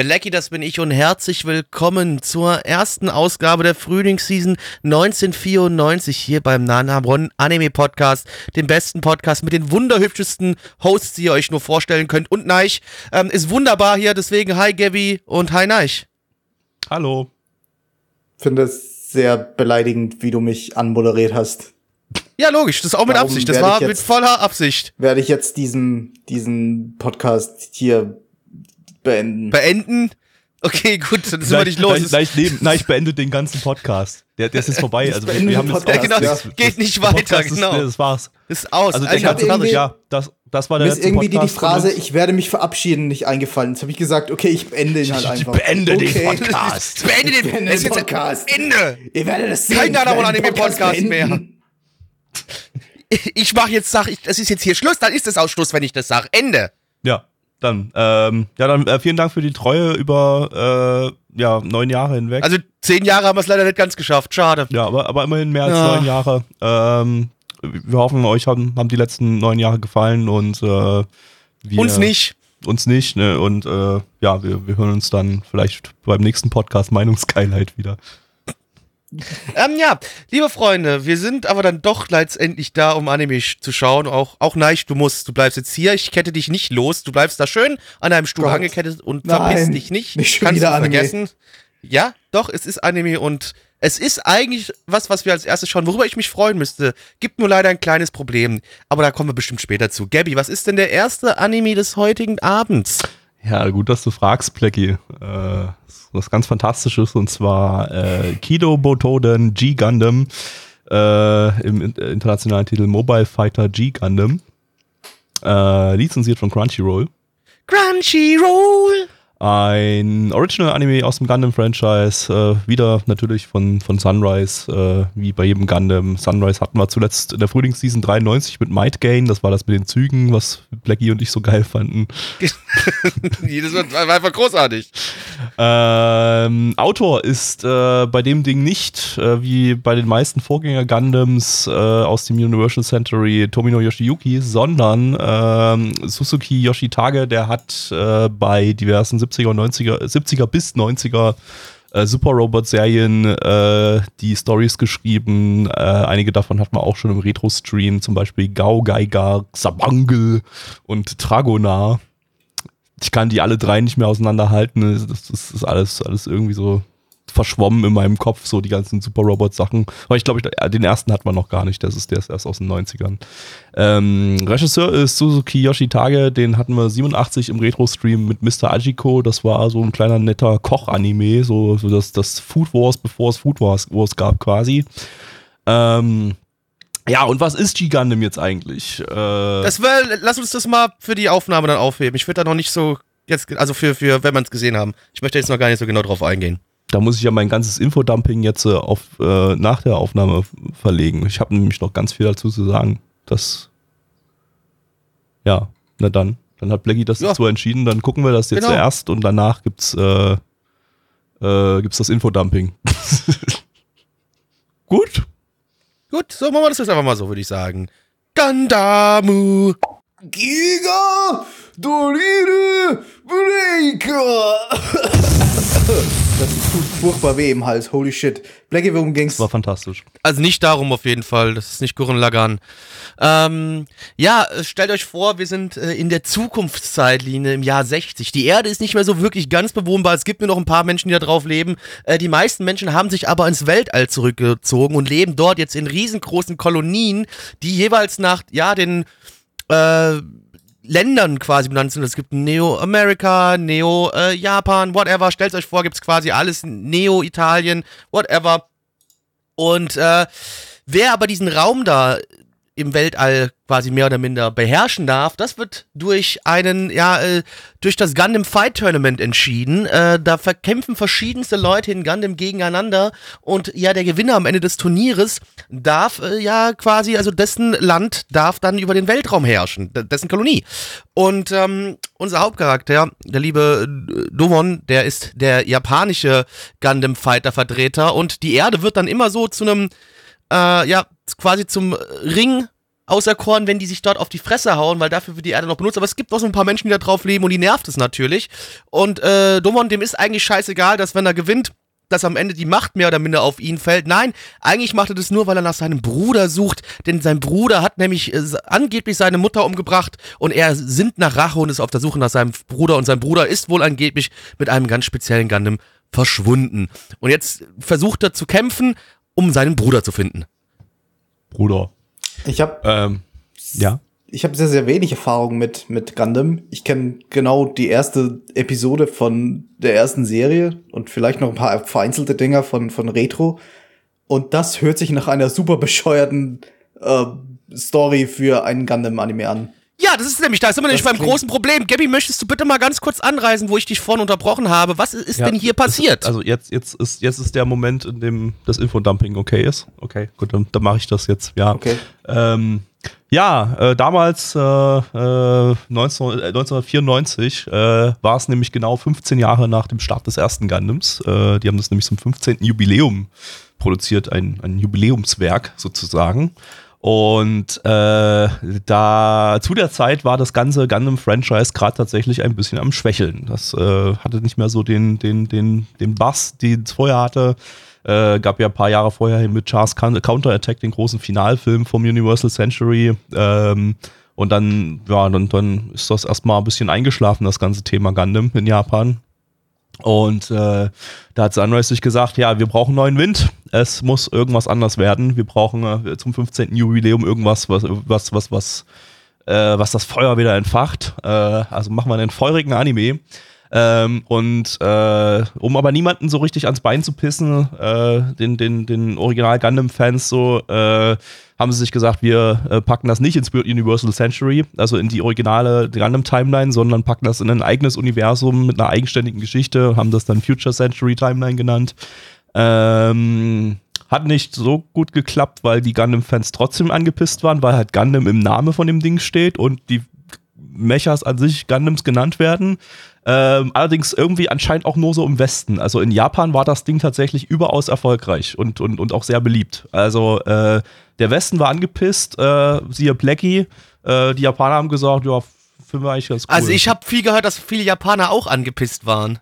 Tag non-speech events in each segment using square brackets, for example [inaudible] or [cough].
Belecki, das bin ich und herzlich willkommen zur ersten Ausgabe der Frühlingsseason 1994 hier beim Nanabron Anime Podcast, dem besten Podcast mit den wunderhübschesten Hosts, die ihr euch nur vorstellen könnt. Und Neich ähm, ist wunderbar hier, deswegen hi Gabby und hi Neich. Hallo. finde es sehr beleidigend, wie du mich anmoderiert hast. Ja, logisch, das ist auch mit Warum Absicht, das war mit jetzt- voller Absicht. Werde ich jetzt diesen, diesen Podcast hier beenden? Beenden? Okay, gut, dann sind wir nicht los. Nein, nein, ich, nein, ich beende den ganzen Podcast. Der, der ist jetzt [laughs] vorbei. Ich Also wir, beende wir haben den ja, Podcast, genau, das geht nicht der weiter, Podcast ist, genau. nee, das war's. Ist aus. Also der Alter, ganze irgendwie- ja, das, das war der Mir ist letzte irgendwie die, die Podcast von Phrase, uns. ich werde mich verabschieden, nicht eingefallen. Jetzt habe ich gesagt, okay, ich beende ihn halt Ich einfach. beende den okay. Podcast. Beende den, beende das ist den Podcast. Ende. Ihr werdet es sehen. Kein ich werde Nana den Anime Podcast mehr. Ich mach jetzt, sag ich, das ist jetzt hier Schluss, dann ist es auch Schluss, wenn ich das sage. Ende. Ja, dann, ähm, ja, dann äh, vielen Dank für die Treue über äh, ja, neun Jahre hinweg. Also zehn Jahre haben wir es leider nicht ganz geschafft. Schade. ja, aber, aber immerhin mehr als Ja. neun Jahre. Ähm, wir hoffen, euch haben, haben die letzten neun Jahre gefallen und äh, wir, Uns nicht. Uns nicht, ne? Und äh, ja, wir, wir hören uns dann vielleicht beim nächsten Podcast Meinungsgeilheit wieder. Ähm, ja, liebe Freunde, wir sind aber dann doch letztendlich da, um Anime zu schauen. Auch, auch Neich, du musst, du bleibst jetzt hier. Ich kette dich nicht los. Du bleibst da schön an einem Stuhl Gott. angekettet und Nein, verpiss dich nicht. nicht schon Kannst du Anime. vergessen. Ja, doch, es ist Anime und es ist eigentlich was, was wir als erstes schauen, worüber ich mich freuen müsste. Gibt nur leider ein kleines Problem, aber da kommen wir bestimmt später zu. Gabby, was ist denn der erste Anime des heutigen Abends? Ja, gut, dass du fragst, Plecky. Äh, was ganz Fantastisches und zwar äh, Kido Botoden G Gundam äh, im äh, internationalen Titel Mobile Fighter G Gundam. Äh, lizenziert von Crunchyroll. Crunchyroll! Ein Original-Anime aus dem Gundam-Franchise, äh, wieder natürlich von, von Sunrise, äh, wie bei jedem Gundam. Sunrise hatten wir zuletzt in der Frühlingsseason 93 mit Might Gain, das war das mit den Zügen, was Blackie und ich so geil fanden. [laughs] Jedes Mal war einfach großartig. Ähm, Autor ist äh, bei dem Ding nicht, äh, wie bei den meisten Vorgänger-Gundams äh, aus dem Universal Century Tomino Yoshiyuki, sondern ähm, Suzuki Yoshitage, der hat äh, bei diversen 70er und 90er, 70er bis 90er äh, Super Robot-Serien äh, die Stories geschrieben. Äh, einige davon hat man auch schon im Retro-Stream, zum Beispiel Gao Geiger, Xabangel und Tragonar ich kann die alle drei nicht mehr auseinanderhalten. Das, das ist alles, alles irgendwie so verschwommen in meinem Kopf, so die ganzen Super Robot-Sachen. Aber ich glaube, ich, den ersten hat man noch gar nicht. Das ist, der ist erst aus den 90ern. Ähm, Regisseur ist Suzuki Yoshitage, den hatten wir 87 im Retro-Stream mit Mr. Ajiko. Das war so ein kleiner netter Koch-Anime, so, so das, das Food Wars, bevor es Food Wars, Wars gab quasi. Ähm, ja, und was ist G-Gundam jetzt eigentlich? Äh, Das wär, lass uns das mal für die Aufnahme dann aufheben. Ich würde da noch nicht so jetzt, also für, für wenn wir es gesehen haben. Ich möchte jetzt noch gar nicht so genau drauf eingehen. Da muss ich ja mein ganzes Infodumping jetzt äh, auf, äh, nach der Aufnahme verlegen. Ich habe nämlich noch ganz viel dazu zu sagen. Das. Ja, na dann. Dann hat Blackie das Ja. jetzt so entschieden. Dann gucken wir das jetzt Genau. erst und danach gibt's, äh, äh, gibt's das Infodumping. [laughs] Gut. Gut, so machen wir das jetzt einfach mal so, würde ich sagen. Gandamu! Giga Dorire Breaker. das tut furchtbar weh im Hals. Holy shit. Blackie, worum ging's? Das war fantastisch. Also nicht darum auf jeden Fall, das ist nicht Gurren Lagann. Ähm, ja, stellt euch vor, wir sind äh, in der Zukunftszeitlinie im Jahr 60. Die Erde ist nicht mehr so wirklich ganz bewohnbar, es gibt nur noch ein paar Menschen, die da drauf leben. Äh, die meisten Menschen haben sich aber ins Weltall zurückgezogen und leben dort jetzt in riesengroßen Kolonien, die jeweils nach, ja, den äh, Ländern quasi benannt sind. Es gibt Neo-America, Neo-Japan, whatever. Stellt euch vor, gibt es quasi alles. Neo-Italien, whatever. Und äh, wer aber diesen Raum da im Weltall quasi mehr oder minder beherrschen darf, das wird durch einen, ja, äh, durch das Gundam Fight Tournament entschieden. Äh, da verkämpfen verschiedenste Leute in Gundam gegeneinander und ja, der Gewinner am Ende des Turnieres darf äh, ja quasi, also dessen Land darf dann über den Weltraum herrschen, dessen Kolonie. Und ähm, unser Hauptcharakter, der liebe Dovon, der ist der japanische Gundam Fighter Vertreter und die Erde wird dann immer so zu einem, ja, quasi zum Ring auserkoren, wenn die sich dort auf die Fresse hauen, weil dafür wird die Erde noch benutzt. Aber es gibt auch so ein paar Menschen, die da drauf leben und die nervt es natürlich. Und äh, Domon, dem ist eigentlich scheißegal, dass wenn er gewinnt, dass am Ende die Macht mehr oder minder auf ihn fällt. Nein, eigentlich macht er das nur, weil er nach seinem Bruder sucht, denn sein Bruder hat nämlich äh, angeblich seine Mutter umgebracht und er sinnt nach Rache und ist auf der Suche nach seinem Bruder und sein Bruder ist wohl angeblich mit einem ganz speziellen Gundam verschwunden. Und jetzt versucht er zu kämpfen, um seinen Bruder zu finden. Bruder. Ich habe Ähm, ja. ich habe sehr, sehr wenig Erfahrung mit, mit Gundam. Ich kenne genau die erste Episode von der ersten Serie und vielleicht noch ein paar vereinzelte Dinger von, von Retro. Und das hört sich nach einer super bescheuerten äh, Story für einen Gundam-Anime an. Ja, das ist nämlich, da sind wir nämlich beim großen Problem. Gabby, möchtest du bitte mal ganz kurz anreisen, wo ich dich vorhin unterbrochen habe? Was ist Ja, denn hier passiert? Also jetzt, jetzt, ist, jetzt ist der Moment, in dem das Infodumping okay ist. Okay, gut, dann, dann mache ich das jetzt, ja. Okay. Ähm, ja, äh, damals, äh, äh, 19, äh, 1994, äh, war es nämlich genau 15 Jahre nach dem Start des ersten Gundams. Äh, die haben das nämlich zum 15. Jubiläum produziert, ein, ein Jubiläumswerk sozusagen. Und äh, da zu der Zeit war das ganze Gundam-Franchise gerade tatsächlich ein bisschen am Schwächeln. Das äh, hatte nicht mehr so den, den, den, den Bass, den es vorher hatte. Äh, gab ja ein paar Jahre vorher mit Charles Coun- Counterattack den großen Finalfilm vom Universal Century. Ähm, und dann, ja, dann, dann ist das erstmal ein bisschen eingeschlafen, das ganze Thema Gundam in Japan. Und äh, da hat Sunrise sich gesagt, ja, wir brauchen neuen Wind. Es muss irgendwas anders werden. Wir brauchen äh, zum 15. Jubiläum irgendwas, was, was, was, was, äh, was das Feuer wieder entfacht. Äh, also machen wir einen feurigen Anime. Ähm, und äh, um aber niemanden so richtig ans Bein zu pissen, äh, den, den, den Original Gundam-Fans so, äh, haben sie sich gesagt, wir äh, packen das nicht ins Universal Century, also in die originale Gundam-Timeline, sondern packen das in ein eigenes Universum mit einer eigenständigen Geschichte, haben das dann Future Century Timeline genannt. Ähm, hat nicht so gut geklappt, weil die Gundam-Fans trotzdem angepisst waren, weil halt Gundam im Namen von dem Ding steht und die Mechas an sich Gundams genannt werden. Ähm, allerdings irgendwie anscheinend auch nur so im Westen. Also in Japan war das Ding tatsächlich überaus erfolgreich und, und, und auch sehr beliebt. Also äh, der Westen war angepisst, äh, siehe Blackie. Äh, die Japaner haben gesagt, ja, finden wir eigentlich ganz cool. also ich habe viel gehört, dass viele Japaner auch angepisst waren.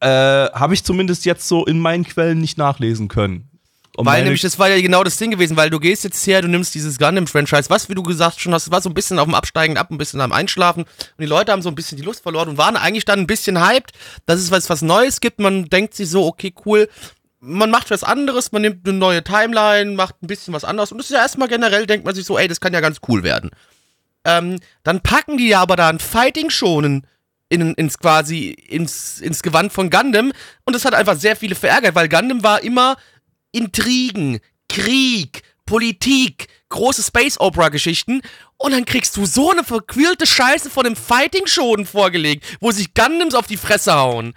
äh, habe ich zumindest jetzt so in meinen Quellen nicht nachlesen können. Und weil nämlich, das war ja genau das Ding gewesen, weil du gehst jetzt her, du nimmst dieses Gundam-Franchise, was, wie du gesagt schon hast, war so ein bisschen auf dem Absteigen ab, ein bisschen am Einschlafen und die Leute haben so ein bisschen die Lust verloren und waren eigentlich dann ein bisschen hyped, dass es was, was Neues gibt, man denkt sich so, okay, cool, man macht was anderes, man nimmt eine neue Timeline, macht ein bisschen was anderes und das ist ja erstmal generell, denkt man sich so, ey, das kann ja ganz cool werden. Ähm, dann packen die ja aber da ein Fighting schonen in, ins quasi, ins, ins Gewand von Gundam und das hat einfach sehr viele verärgert, weil Gundam war immer Intrigen, Krieg, Politik, große Space Opera Geschichten und dann kriegst du so eine verquirlte Scheiße von dem Fighting Shonen vorgelegt, wo sich Gundams auf die Fresse hauen.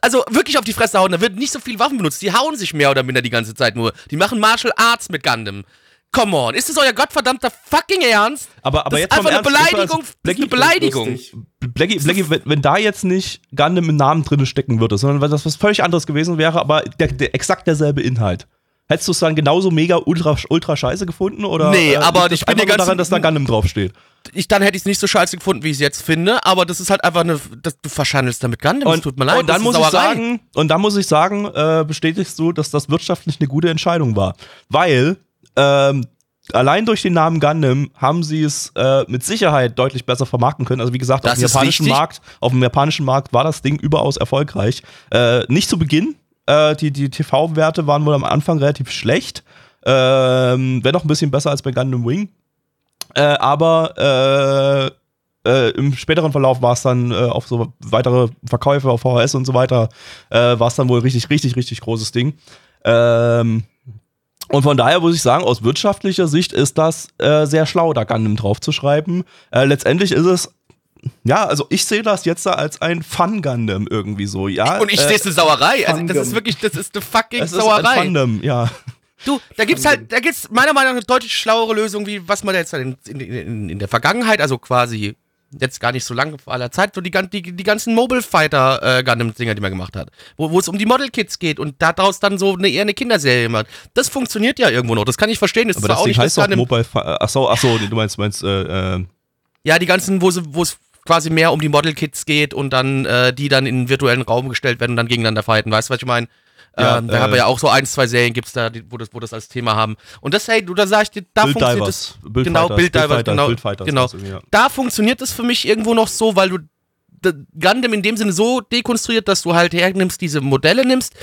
Also wirklich auf die Fresse hauen, da wird nicht so viel Waffen benutzt, die hauen sich mehr oder minder die ganze Zeit nur. Die machen Martial Arts mit Gundam. Come on, ist das euer gottverdammter fucking Ernst? aber, aber das jetzt ist einfach eine ernst, Beleidigung, das ist eine Blackie, Beleidigung. Blackie, Blackie wenn, wenn da jetzt nicht Gundam im Namen drin stecken würde, sondern weil das was völlig anderes gewesen wäre, aber der, der, exakt derselbe Inhalt. Hättest du es dann genauso mega ultra, ultra scheiße gefunden? Oder, Nee, aber liegt das ich bin dir nur ganz- daran, dass da Gundam draufsteht. Ich, dann hätte ich es nicht so scheiße gefunden, wie ich es jetzt finde, aber das ist halt einfach eine, das, du verschandelst damit Gundam, es tut mir leid. und dann das muss ich sagen, und dann muss ich sagen, äh, bestätigst du, dass das wirtschaftlich eine gute Entscheidung war. Weil ähm, allein durch den Namen Gundam haben sie es äh, mit Sicherheit deutlich besser vermarkten können. Also wie gesagt, auf Das dem japanischen. Markt, auf dem japanischen Markt war das Ding überaus erfolgreich. Äh, nicht zu Beginn. Äh, die die TV-Werte waren wohl am Anfang relativ schlecht. Ähm, Wäre noch ein bisschen besser als bei Gundam Wing. Äh, aber äh, äh, im späteren Verlauf war es dann äh, auf so weitere Verkäufe auf VHS und so weiter, äh, war es dann wohl richtig, richtig, richtig großes Ding. Ähm, Und von daher muss ich sagen, aus wirtschaftlicher Sicht ist das sehr schlau, da Gundam draufzuschreiben. Äh, letztendlich ist es, ja, also ich sehe das jetzt da als ein Fun-Gundam irgendwie so, ja. Und ich äh, sehe es eine Sauerei. Also das ist wirklich, das ist eine fucking es ist ein Sauerei. Fandom, ja. Du, da gibt's halt, da gibt's meiner Meinung nach eine deutlich schlauere Lösung, wie was man jetzt in, in, in, in der Vergangenheit, also quasi jetzt gar nicht so lange vor aller Zeit, so die, gan- die, die ganzen Mobile Fighter äh, Gundam-Dinger, die man gemacht hat, wo, wo es um die Model Kits geht und daraus dann so eine, eher eine Kinderserie macht. Das funktioniert ja irgendwo noch. Das kann ich verstehen. Das Aber ist das auch Ding nicht heißt das doch Gundam. Mobile Fi- Achso, achso, du meinst, meinst, äh, äh, Ja, die ganzen, wo, sie, wo es quasi mehr um die Model Kits geht und dann äh, die dann in den virtuellen Raum gestellt werden und dann gegeneinander fighten. Weißt du, was ich meine? Ja, ähm, da äh, haben wir ja auch so ein, zwei Serien gibt's da, die, wo, das, wo das als Thema haben. Und das, hey, du, da sag ich dir, da Bild funktioniert Divers. das. Bild genau, Fighters, Bild Divers, Fighters, genau. Bild genau. ja. Da funktioniert es für mich irgendwo noch so, weil du Gundam in dem Sinne so dekonstruiert, dass du halt hernimmst, diese Modelle nimmst,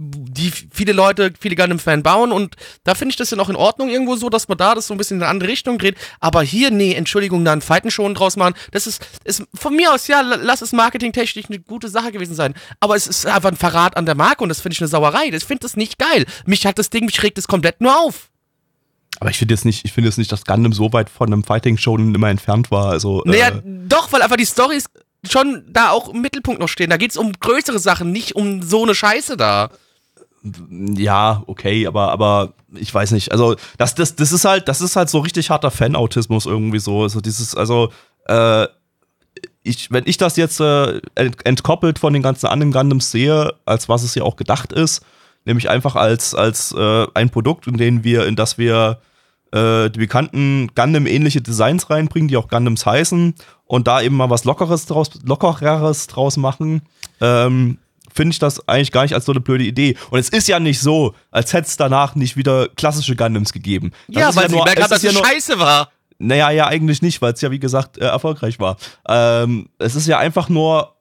die viele Leute, viele Gundam-Fan bauen und da finde ich das ja noch in Ordnung irgendwo so, dass man da das so ein bisschen in eine andere Richtung dreht. Aber hier, nee, Entschuldigung, da einen Fighten schon draus machen, das ist, ist von mir aus, ja, la- lass es marketingtechnisch eine gute Sache gewesen sein. Aber es ist einfach ein Verrat an der Marke und das finde ich eine Sauerei. Ich finde das nicht geil. Mich hat das Ding, mich regt es komplett nur auf. Aber ich finde jetzt nicht, ich finde jetzt nicht, dass Gundam so weit von einem Fighting-Show immer entfernt war. Also, Naja, äh, doch, weil einfach die Storys schon da auch im Mittelpunkt noch stehen. Da geht es um größere Sachen, nicht um so eine Scheiße da. Ja, okay, aber, aber ich weiß nicht. Also, das, das, das ist halt, das ist halt so richtig harter Fan-Autismus irgendwie so. Also dieses, also, äh, ich, wenn ich das jetzt äh, ent- entkoppelt von den ganzen anderen Gundams sehe, als was es ja auch gedacht ist, nämlich einfach als, als äh, ein Produkt, in dem wir, in das wir äh, die bekannten Gundam-ähnliche Designs reinbringen, die auch Gundams heißen, und da eben mal was Lockeres draus, Lockereres draus machen, ähm, finde ich das eigentlich gar nicht als so eine blöde Idee. Und es ist ja nicht so, als hätte es danach nicht wieder klassische Gundams gegeben. Das ja, weil sie nur- gemerkt es haben, dass ja es nur- scheiße war. naja, ja, eigentlich nicht, weil es ja, wie gesagt, äh, erfolgreich war. Ähm, es ist ja einfach nur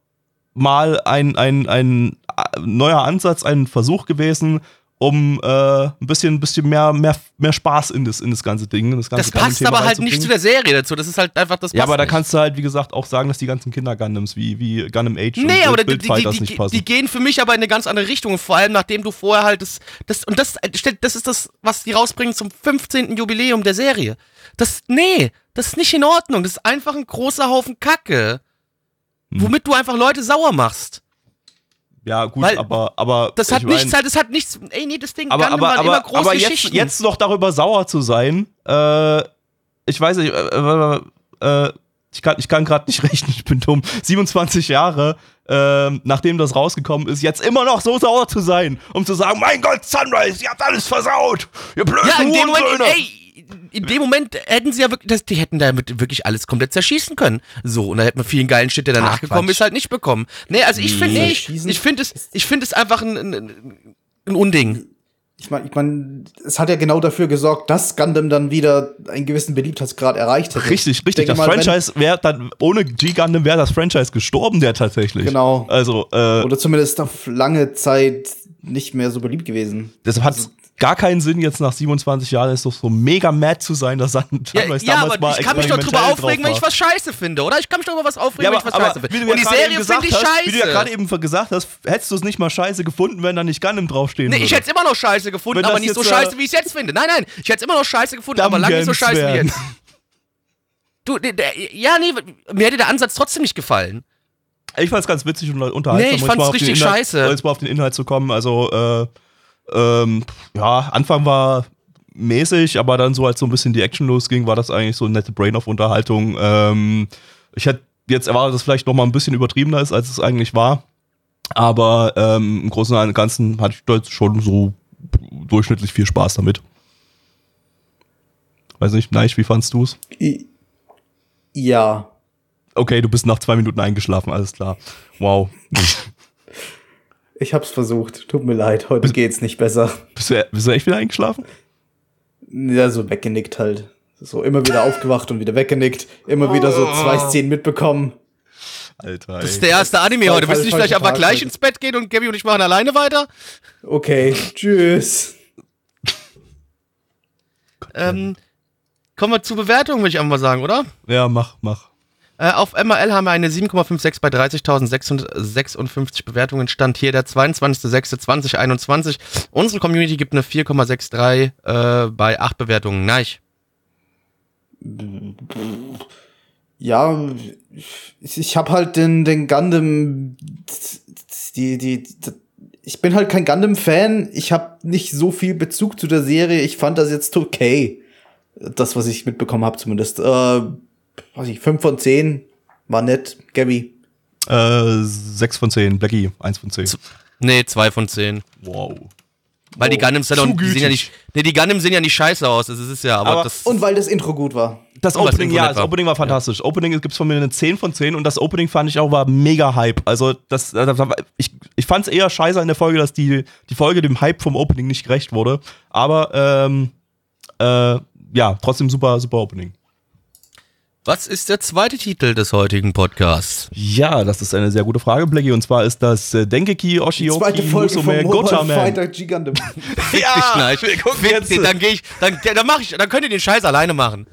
mal ein, ein, ein äh, neuer Ansatz, ein Versuch gewesen, um äh, ein bisschen, ein bisschen mehr, mehr, mehr Spaß in das, in das ganze Ding. in Das, ganze Das passt aber halt nicht zu der Serie dazu. Das ist halt einfach das Ja, aber da nicht. kannst du halt, wie gesagt, auch sagen, dass die ganzen Kinder-Gundams wie, wie Gundam Age Nee, und aber die, Bild die, die, nicht passen. die gehen für mich aber in eine ganz andere Richtung. Und vor allem, nachdem du vorher halt das. das und das, das ist das, was die rausbringen zum 15. Jubiläum der Serie. Das. Nee, das ist nicht in Ordnung. Das ist einfach ein großer Haufen Kacke. Hm. Womit du einfach Leute sauer machst. Ja, gut, weil aber, aber. Das hat ich mein- nichts, halt, das hat nichts. Ey, nee, das Ding aber, Gundam aber, waren immer aber, große aber jetzt, Geschichten. jetzt noch darüber sauer zu sein, äh, ich weiß nicht, äh, äh, ich kann, ich kann gerade nicht [laughs] rechnen, ich bin dumm. 27 Jahre, ähm, nachdem das rausgekommen ist, jetzt immer noch so sauer zu sein, um zu sagen, mein Gott, Sunrise, ihr habt alles versaut, ihr blöden Ja, in dem Moment, Hurensöhne." ey, in dem Moment hätten sie ja wirklich, das, die hätten damit wirklich alles komplett zerschießen können. So, und da hätten wir vielen geilen Shit, der danach Ach, gekommen Quatsch. ist, halt nicht bekommen. Nee, also ich finde, nee, ich, finde es, ich finde es einfach ein, ein, ein Unding. Ich meine, ich mein, es hat ja genau dafür gesorgt, dass Gundam dann wieder einen gewissen Beliebtheitsgrad erreicht hätte. Richtig, Ich richtig. Das mal, Franchise wäre dann, ohne G-Gundam wäre das Franchise gestorben, der tatsächlich. Genau. Also, äh, Oder zumindest auf lange Zeit nicht mehr so beliebt gewesen. deshalb hat es gar keinen Sinn, jetzt nach 27 Jahren ist doch so mega mad zu sein, dass Sun- Ja, Sunrise ja damals aber mal ich kann mich doch drüber aufregen, wenn ich was scheiße finde, oder? Ich kann mich doch über was aufregen, Ja, wenn aber, ich was scheiße wie finde. Und ja die Serie finde ich hast, scheiße. wie du ja gerade eben gesagt hast, hättest du es nicht mal scheiße gefunden, wenn da nicht Gundam draufstehen Nee, würde. ich hätte es immer noch scheiße gefunden, Wenn aber nicht so scheiße, wie ich es jetzt finde. Nein, nein, ich hätte es immer noch scheiße gefunden, aber lange nicht so scheiße wie werden. jetzt. Du, der, der, ja, nee, mir hätte der Ansatz trotzdem nicht gefallen. Ich fand es ganz witzig und unterhaltsam. Nee, ich auf den richtig Inhalt, scheiße. Um jetzt mal auf den Inhalt zu kommen, also, äh, ähm, ja, Anfang war mäßig, aber dann so als so ein bisschen die Action losging, war das eigentlich so eine nette Brain-of-Unterhaltung. Ähm, ich hätte jetzt erwartet, dass es vielleicht noch mal ein bisschen übertriebener ist, als es eigentlich war. Aber ähm, im Großen und Ganzen hatte ich jetzt schon so durchschnittlich viel Spaß damit. Weiß nicht, Neich, wie fandst du's? I ja. Okay, du bist nach zwei Minuten eingeschlafen, alles klar. Wow. [laughs] Ich hab's versucht. Tut mir leid, heute geht's nicht besser. Bist du, bist du echt wieder eingeschlafen? Ja, so weggenickt halt. So immer wieder aufgewacht und wieder weggenickt. Immer wieder so zwei Szenen mitbekommen. Alter. Das ist der erste Anime heute. Willst du nicht vielleicht einfach gleich voll- ins Bett gehen und Gabby und ich machen alleine weiter? Okay, tschüss. Ähm, kommen wir zur Bewertung, würde ich einfach mal sagen, oder? ja, mach, mach. Äh, auf MRL haben wir eine 7,56 bei 30.656 Bewertungen. Stand hier der 22.06.2021. Unsere Community gibt eine 4,63 äh, bei 8 Bewertungen. Nein. Ja, ich habe halt den, den Gundam, die, die, die, ich bin halt kein Gundam-Fan. Ich habe nicht so viel Bezug zu der Serie. Ich fand das jetzt okay. Das, was ich mitbekommen habe zumindest. Äh, weiß ich, 5 von 10 war nett. Gabby. Äh, 6 von 10, Blackie, 1 von 10. Nee, 2 von 10. Wow. Weil die Gundams sind, die sehen ja nicht. Nee, die Gundams sehen ja nicht scheiße aus. Das ist ja, aber, Aber- das. Und weil das Intro gut war. Das Und Opening, Info ja, das. Opening war fantastisch. Opening gibt's von mir eine 10 von 10 und das Opening fand ich auch war mega Hype. Also das, das ich, ich fand es eher scheiße in der Folge, dass die, die Folge dem Hype vom Opening nicht gerecht wurde. Aber ähm, äh, ja, trotzdem super, super Opening. Was ist der zweite Titel des heutigen Podcasts? Ja, das ist eine sehr gute Frage, Blackie. Und zwar ist das äh, Dengeki Oshioki Zweite Folge von Musume. Fighter G Gundam. Fick dich, Schneich. Fick dich, dann gehe ich, dann, dann mach ich, dann könnt ihr den Scheiß alleine machen.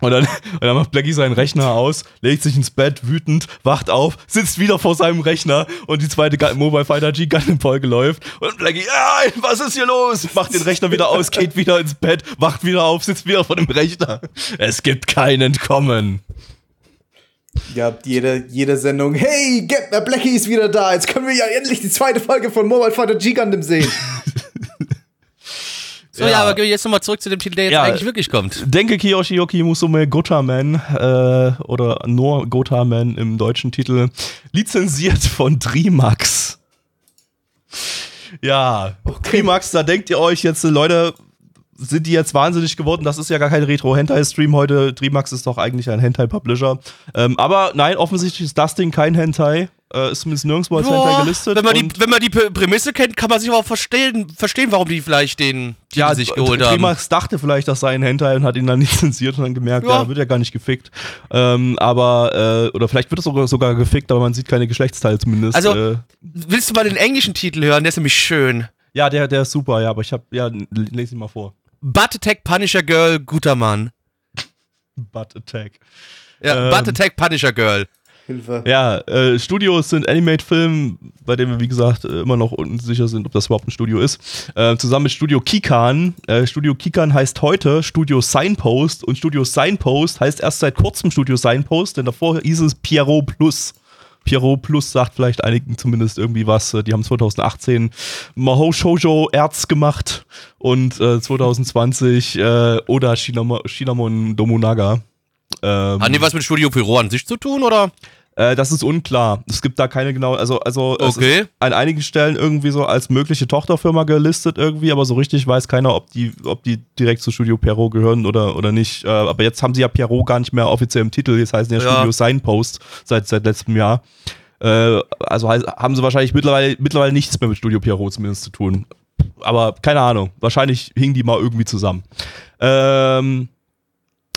Und dann, [laughs] und dann macht Blackie seinen Rechner aus, legt sich ins Bett, wütend, wacht auf, sitzt wieder vor seinem Rechner und die zweite Mobile Fighter G Gundam Folge läuft. Und Blackie, ja, was ist hier los? Macht den Rechner wieder aus, geht wieder ins Bett, wacht wieder auf, sitzt wieder vor dem Rechner. Es gibt kein Entkommen. Ja, jede, jede Sendung. Hey, Blackie ist wieder da. Jetzt können wir ja endlich die zweite Folge von Mobile Fighter G Gundam sehen. [laughs] So, ja, aber gehen wir jetzt nochmal zurück zu dem Titel, der jetzt Ja. eigentlich wirklich kommt. Denkeki Oshioki Musume Gotaman äh, oder nur Gotaman im deutschen Titel, lizenziert von Trimax. Ja, Trimax, da denkt ihr euch jetzt, Leute, sind die jetzt wahnsinnig geworden? Das ist ja gar kein Retro-Hentai-Stream heute. Trimax ist doch eigentlich ein Hentai-Publisher. Ähm, aber nein, offensichtlich ist das Ding kein Hentai. Äh, ist zumindest nirgendwo als Hentai Boah, gelistet. wenn, man die, wenn man die Prämisse kennt, kann man sich auch verstehen, verstehen warum die vielleicht den Titel ja, sich geholt haben. Trimax dachte vielleicht, das sei ein Hentai und hat ihn dann lizenziert [laughs] und dann gemerkt, Ja. ja, wird ja gar nicht gefickt. Ähm, aber, äh, oder vielleicht wird es sogar, sogar gefickt, aber man sieht keine Geschlechtsteile zumindest. Also- äh, Willst du mal den englischen Titel hören? Der ist nämlich schön. ja, der, der ist super, ja, aber ich hab, ja, lese ihn mal vor. Butt Attack Punisher Girl, guter Mann. Butt Attack. Ja, Ähm. Butt Attack Punisher Girl. Hilfe. Ja, äh, Studios sind Animate Film, bei dem wir, wie gesagt, äh, immer noch unsicher sind, ob das überhaupt ein Studio ist. Äh, zusammen mit Studio Kikan. Äh, Studio Kikan heißt heute Studio Signpost und Studio Signpost heißt erst seit kurzem Studio Signpost, denn davor hieß es Pierrot Plus. Pierrot Plus sagt vielleicht einigen zumindest irgendwie was. Äh, Die haben 2018 Mahou Shoujo Erz gemacht und äh, 2020 äh, Oda Shinamo, Shinamon Domunaga. Ähm, Haben die was mit Studio Pyro an sich zu tun, oder? Äh, das ist unklar. Es gibt da keine genaue, also, also es Okay. ist an einigen Stellen irgendwie so als mögliche Tochterfirma gelistet irgendwie, aber so richtig weiß keiner, ob die, ob die direkt zu Studio Pierrot gehören oder, oder nicht. Äh, aber jetzt haben sie ja Pierrot gar nicht mehr offiziell im Titel, jetzt heißen ja, Ja. Studio Signpost seit, seit letztem Jahr. Äh, also haben sie wahrscheinlich mittlerweile, mittlerweile nichts mehr mit Studio Pierrot zumindest zu tun. Aber keine Ahnung, wahrscheinlich hingen die mal irgendwie zusammen. Ähm,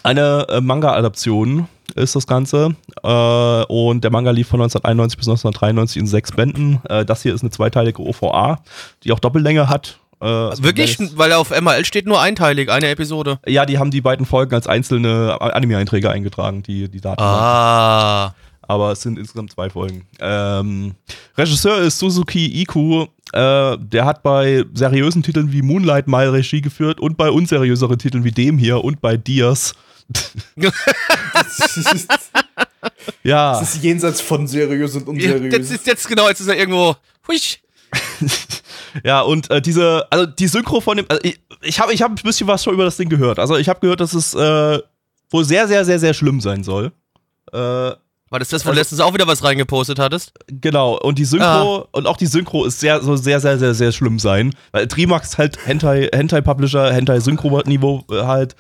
eine äh, Manga-Adaption ist das Ganze. Äh, und der Manga lief von 1991 bis 1993 in sechs Bänden. Äh, das hier ist eine zweiteilige OVA, die auch Doppellänge hat. Äh, also Wirklich? wenn es- Weil auf MRL steht nur einteilig, eine Episode. Ja, die haben die beiden Folgen als einzelne Anime-Einträge eingetragen, die, die Daten. Ah. aber es sind insgesamt zwei Folgen. Ähm, Regisseur ist Suzuki Iku. Äh, der hat bei seriösen Titeln wie Moonlight mal Regie geführt und bei unseriöseren Titeln wie dem hier und bei Diaz. Das [laughs] ist, Ja, das ist jenseits von seriös und Ja, unseriös. Jetzt ist jetzt genau, jetzt ist er irgendwo. Hui. [laughs] ja und äh, diese, also die Synchro von dem, also ich, ich habe ich hab ein bisschen was schon über das Ding gehört. Also ich habe gehört, dass es äh, wohl sehr, sehr, sehr, sehr schlimm sein soll. Äh, War das das, wo Also- du letztens auch wieder was reingepostet hattest? Genau, und die Synchro und auch die Synchro ist sehr, so sehr, sehr, sehr, sehr schlimm sein. Weil Trimax halt Hentai, Hentai-Publisher, Hentai-Synchro-Niveau äh, halt.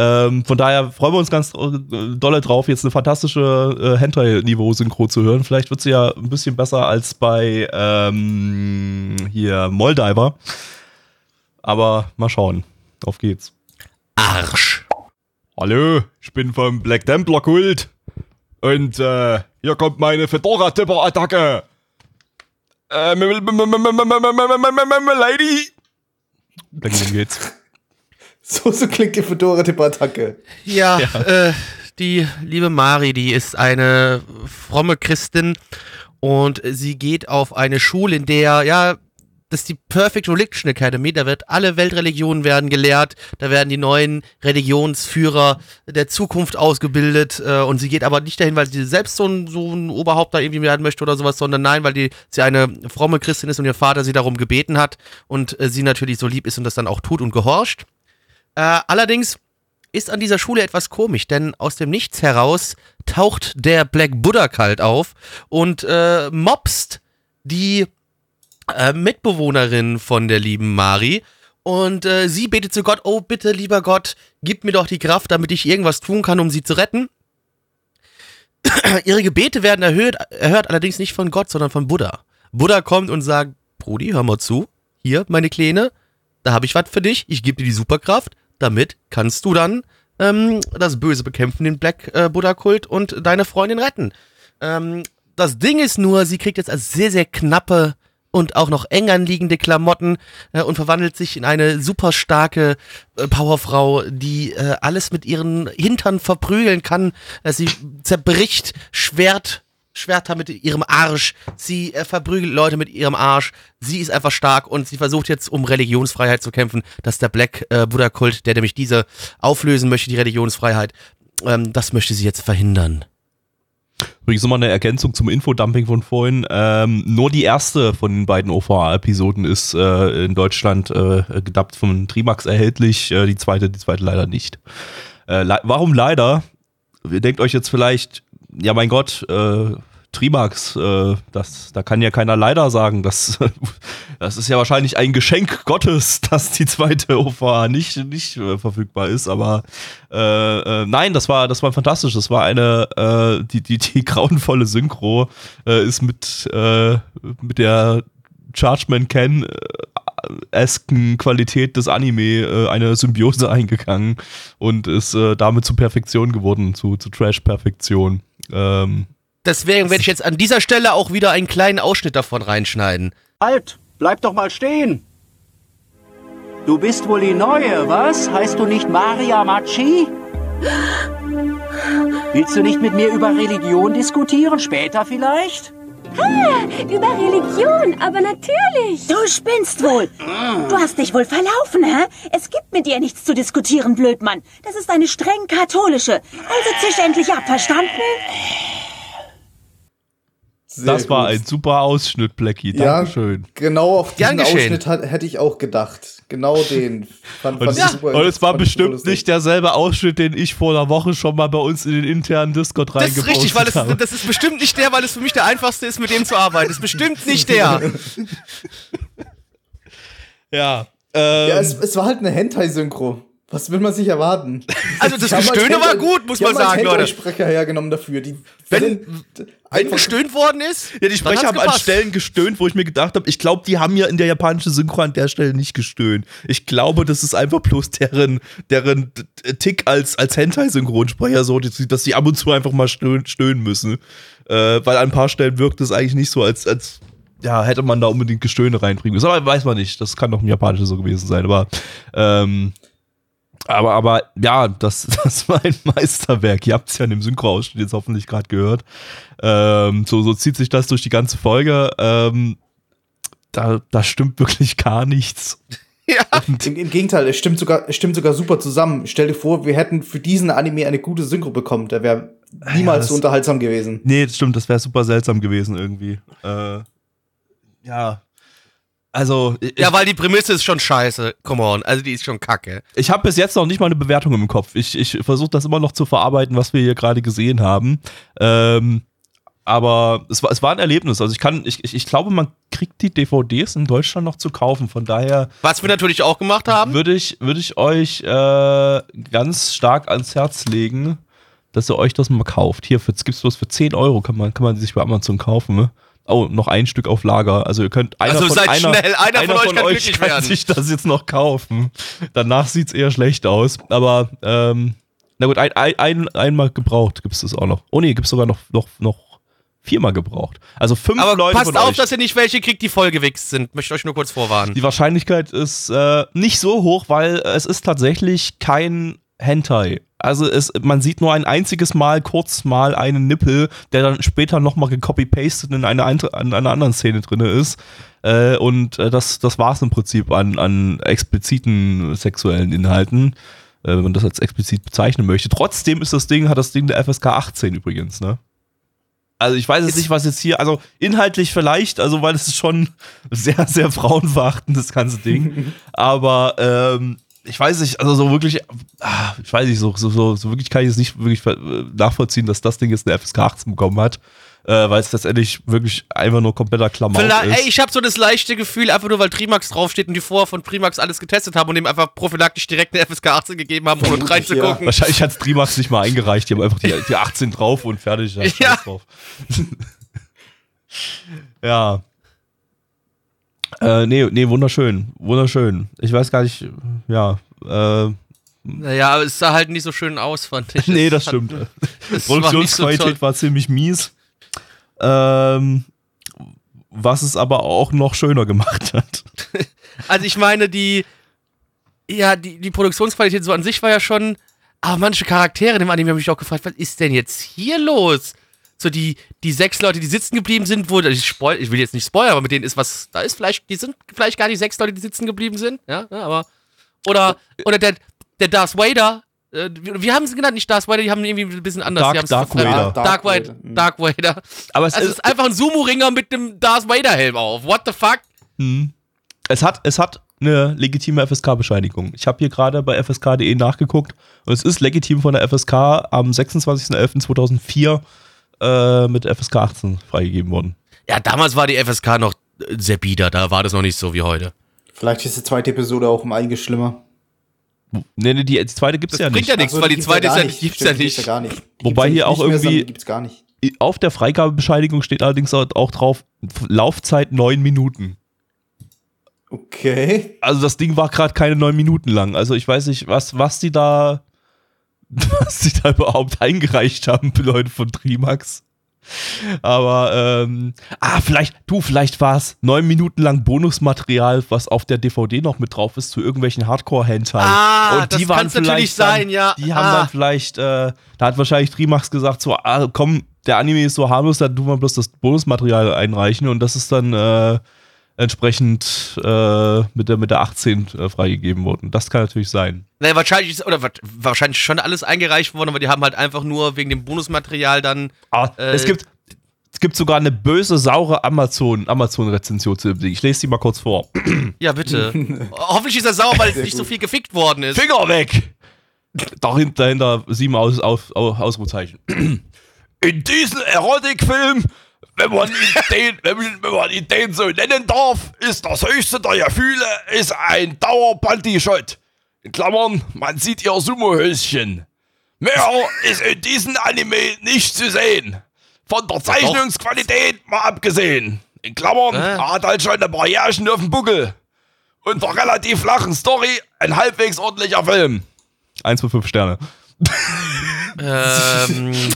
Ähm, von daher freuen wir uns ganz dolle drauf, jetzt eine fantastische äh, Hentai-Niveau-Synchro zu hören. Vielleicht wird sie ja ein bisschen besser als bei ähm, hier Moldiver. Aber mal schauen. Auf geht's. Arsch. Hallo, ich bin vom Black Templar Kult. Und äh, hier kommt meine Fedora-Tipper-Attacke. Äh, Lady. Dann geht's so, so klingt die Fedora-Tipp-Attacke. Ja, Äh, die liebe Mari, die ist eine fromme Christin und sie geht auf eine Schule, in der, ja, das ist die Perfect Religion Academy, da wird alle Weltreligionen werden gelehrt, da werden die neuen Religionsführer der Zukunft ausgebildet äh, und sie geht aber nicht dahin, weil sie selbst so ein, so ein Oberhaupt da irgendwie werden möchte oder sowas, sondern nein, weil die, sie eine fromme Christin ist und ihr Vater sie darum gebeten hat und äh, sie natürlich so lieb ist und das dann auch tut und gehorcht. Äh, allerdings ist an dieser Schule etwas komisch, denn aus dem Nichts heraus taucht der Black Buddha kalt auf und äh, mobst die äh, Mitbewohnerin von der lieben Mari. Und äh, sie betet zu Gott, oh bitte, lieber Gott, gib mir doch die Kraft, damit ich irgendwas tun kann, um sie zu retten. Ihre Gebete werden erhöht, erhört allerdings nicht von Gott, sondern von Buddha. Buddha kommt und sagt, Brudi, hör mal zu, hier, meine Kleine, da habe ich was für dich, ich gebe dir die Superkraft, damit kannst du dann ähm, das Böse bekämpfen, den Black äh, Buddha-Kult und deine Freundin retten. Ähm, das Ding ist nur, sie kriegt jetzt als sehr, sehr knappe und auch noch eng anliegende Klamotten äh, und verwandelt sich in eine super starke äh, Powerfrau, die äh, alles mit ihren Hintern verprügeln kann. Äh, sie zerbricht Schwert, Schwerter mit ihrem Arsch. Sie äh, verprügelt Leute mit ihrem Arsch. Sie ist einfach stark und sie versucht jetzt, um Religionsfreiheit zu kämpfen, dass der Black äh, Buddha-Kult, der nämlich diese auflösen möchte, die Religionsfreiheit, ähm, das möchte sie jetzt verhindern. Übrigens nochmal eine Ergänzung zum Infodumping von vorhin. Ähm, nur die erste von den beiden OVA-Episoden ist äh, in Deutschland äh, gedubbt von Trimax erhältlich, äh, die zweite, die zweite leider nicht. Äh, le warum leider? Ihr denkt euch jetzt vielleicht, ja mein Gott, äh, Trimax, äh, das, da kann ja keiner leider sagen. Das, [laughs] das ist ja wahrscheinlich ein Geschenk Gottes, [laughs] dass die zweite OVA nicht, nicht äh, verfügbar ist. Aber äh, äh, nein, das war, das war fantastisch. Das war eine, äh, die, die, die grauenvolle Synchro äh, ist mit, äh, mit der Chargeman Ken äh, esken Qualität des Anime äh, eine Symbiose [laughs] eingegangen und ist äh, damit zu Perfektion geworden, zu, zu Trash-Perfektion. Ähm, Deswegen werde ich jetzt an dieser Stelle auch wieder einen kleinen Ausschnitt davon reinschneiden. Halt, bleib doch mal stehen. Du bist wohl die Neue, was? Heißt du nicht Maria Machi? Willst du nicht mit mir über Religion diskutieren? Später vielleicht? Ah, über Religion, aber natürlich. Du spinnst wohl. Du hast dich wohl verlaufen, hä? Es gibt mit dir nichts zu diskutieren, Blödmann. Das ist eine streng katholische. Also zisch endlich ab, verstanden? Sehr das war gut. ein super Ausschnitt, Blackie. Ja, Dankeschön. genau auf diesen. Ausschnitt hat, hätte ich auch gedacht. Genau [laughs] den. Fand, Und, fand ich super, und es war bestimmt nicht derselbe Ausschnitt, den ich vor einer Woche schon mal bei uns in den internen Discord Das reingepostet ist richtig, weil es, habe. das ist bestimmt nicht der, weil es für mich der einfachste ist, mit dem zu arbeiten. Das ist bestimmt nicht der. [laughs] ja. Ähm, Ja, es, es war halt eine Hentai-Synchro. Was will man sich erwarten? [laughs] Also das Die Gestöhne war gut, muss die man sagen, Leute. Hentai-Sprecher hergenommen dafür. Die Wenn- Wenn einfach- gestöhnt worden ist, ja, die Sprecher haben an gepasst. Stellen gestöhnt, wo ich mir gedacht habe, ich glaube, die haben ja in der japanischen Synchro an der Stelle nicht gestöhnt. Ich glaube, das ist einfach bloß deren, deren Tick als, als Hentai-Synchronsprecher so, dass dass sie ab und zu einfach mal stöhnen, stöhnen müssen. Äh, weil an ein paar Stellen wirkt es eigentlich nicht so, als, als ja, hätte man da unbedingt Gestöhne reinbringen müssen. Aber weiß man nicht. Das kann doch im Japanischen so gewesen sein. Aber ähm, aber, aber ja, das, [laughs] das war ein Meisterwerk. Ihr habt es ja in dem Synchro-Ausschnitt jetzt hoffentlich gerade gehört. Ähm, so, so zieht sich das durch die ganze Folge. Ähm, da, da stimmt wirklich gar nichts. [laughs] Ja. Im, Im Gegenteil, es stimmt, sogar, es stimmt sogar super zusammen. Stell dir vor, wir hätten für diesen Anime eine gute Synchro bekommen. Der wäre niemals das- so unterhaltsam gewesen. Nee, das stimmt, das wäre super seltsam gewesen irgendwie. Äh, ja. Also, ich, Ja, weil die Prämisse ist schon scheiße. Come on, also die ist schon kacke. ich habe bis jetzt noch nicht mal eine Bewertung im Kopf. Ich, ich versuche das immer noch zu verarbeiten, was wir hier gerade gesehen haben. Ähm, aber es war, es war ein Erlebnis. Also ich kann, ich, ich, ich glaube, man kriegt die DVDs in Deutschland noch zu kaufen. Von daher Was wir natürlich auch gemacht haben. würde ich, würde ich euch äh, ganz stark ans Herz legen, dass ihr euch das mal kauft. Hier, für, gibt's bloß für 10 Euro, kann man, kann man die sich bei Amazon kaufen. Ne? Oh, noch ein Stück auf Lager. Also ihr könnt einer Also von, seid einer, schnell, einer von euch kann glücklich kann werden. sich das jetzt noch kaufen. Danach sieht's eher schlecht aus. Aber ähm, na gut, ein, ein, ein, einmal gebraucht gibt's das auch noch. Oh nee, gibt's sogar noch, noch, noch viermal gebraucht. Also fünf Aber Leute passt von auf, euch. dass ihr nicht welche kriegt, die vollgewichst sind. Möchte euch nur kurz vorwarnen. Die Wahrscheinlichkeit ist äh, nicht so hoch, weil es ist tatsächlich kein Hentai Also es, man sieht nur ein einziges Mal kurz mal einen Nippel, der dann später nochmal gecopy-pasted in einer, ein- an einer anderen Szene drin ist. Äh, und äh, das, das war es im Prinzip an, an expliziten sexuellen Inhalten, äh, wenn man das als explizit bezeichnen möchte. Trotzdem ist das Ding, hat das Ding der FSK 18 übrigens, ne? Also ich weiß jetzt nicht, was jetzt hier, also inhaltlich vielleicht, also weil es ist schon [laughs] sehr, sehr frauenverachtend, das ganze Ding. [laughs] Aber ähm, ich weiß nicht, also so wirklich, ah, ich weiß nicht, so, so, so, wirklich kann ich es nicht wirklich nachvollziehen, dass das Ding jetzt eine FSK 18 bekommen hat. Äh, weil es letztendlich wirklich einfach nur kompletter Klamauk Vielleicht, ist. ey, ich habe so das leichte Gefühl, einfach nur weil Trimax draufsteht und die vorher von Trimax alles getestet haben und ihm einfach prophylaktisch direkt eine FSK 18 gegeben haben, [laughs] ohne reinzugucken. Wahrscheinlich hat Trimax nicht mal eingereicht, die haben einfach die, die 18 drauf und fertig. [laughs] Ja. [laughs] Ja. ja. Äh, nee, nee, wunderschön. Wunderschön. Ich weiß gar nicht, ja. Äh, Naja, es sah halt nicht so schön aus, fand ich. [laughs] nee, das stimmt. [laughs] es war so Produktionsqualität war ziemlich mies. Ähm, was es aber auch noch schöner gemacht [laughs] hat. Also ich meine, die, ja, die, die Produktionsqualität so an sich war ja schon, aber manche Charaktere dem Anime haben mich auch gefragt, was ist denn jetzt hier los? So die, die sechs Leute, die sitzen geblieben sind, wo, ich, spoil, ich will jetzt nicht spoilern, aber mit denen ist was, da ist vielleicht, die sind vielleicht gar nicht sechs Leute, die sitzen geblieben sind, ja, ja aber, oder, oder der, der Darth Vader, äh, wie haben sie genannt? Nicht Darth Vader, die haben irgendwie ein bisschen anders. Dark- Dark verfremdet. Vader. Dark, Dark Vader. Vader. Dark Vader. Aber es Also es ist einfach ein Sumo-Ringer mit dem Darth Vader-Helm auf. What the fuck? Hm. Es hat, es hat eine legitime FSK-Bescheinigung. Ich habe hier gerade bei fsk.de nachgeguckt und es ist legitim von der FSK am 26.11.2004 äh, mit FSK 18 freigegeben worden. Ja, damals war die FSK noch äh, sehr bieder, da war das noch nicht so wie heute. Vielleicht ist die zweite Episode auch um einiges schlimmer. Nee, nee, die, die zweite gibt es Das ja bringt nicht. ja nichts, so, weil die gibt's zweite ist ja, nicht. gibt's Stimmt, ja nicht. gibt's ja gar nicht. Gibt's Wobei hier auch mehr, irgendwie- sondern Gibt's gar nicht. Auf der Freigabebescheinigung steht allerdings auch drauf, Laufzeit 9 Minuten. Okay. Also das Ding war gerade keine 9 Minuten lang. Also ich weiß nicht, was, was die da [laughs] was die da überhaupt eingereicht haben, die Leute von Trimax. Aber, ähm, ah, vielleicht, du, vielleicht war es neun Minuten lang Bonusmaterial, was auf der DVD noch mit drauf ist, zu irgendwelchen Hardcore-Hentai. Ah, das kann's natürlich sein, ja. Die haben Ah. dann vielleicht, äh, da hat wahrscheinlich Trimax gesagt, so, ah, komm, der Anime ist so harmlos, dann tun wir bloß das Bonusmaterial einreichen und das ist dann, äh, entsprechend äh, mit, der, mit der 18 äh, freigegeben worden. Das kann natürlich sein. Naja, wahrscheinlich ist, oder wa- wahrscheinlich schon alles eingereicht worden, aber die haben halt einfach nur wegen dem Bonusmaterial dann. Ah, Äh, es gibt es gibt sogar eine böse, saure Amazon, Amazon-Rezension zu dem Ding. Ich lese die mal kurz vor. [clears throat] Ja, bitte. [laughs] Hoffentlich ist er sauer, weil es nicht so viel gefickt worden ist. Finger weg! Dahinter, dahinter sieben Aus, auf, Au- Ausrufezeichen. [clears throat] In diesem Erotikfilm, wenn man, ihn [laughs] den, wenn, man- wenn man ihn den so nennen darf, ist das höchste der Gefühle ist ein Dauer-Panty-Shot. In Klammern, man sieht ihr Sumo-Höschen. Mehr ist in diesem Anime nicht zu sehen. Von der Zeichnungsqualität mal abgesehen. In Klammern, Äh. er hat halt schon ein paar Jährchen auf dem Buckel. Und der relativ flachen Story ein halbwegs ordentlicher Film. Eins von fünf Sterne. Ähm,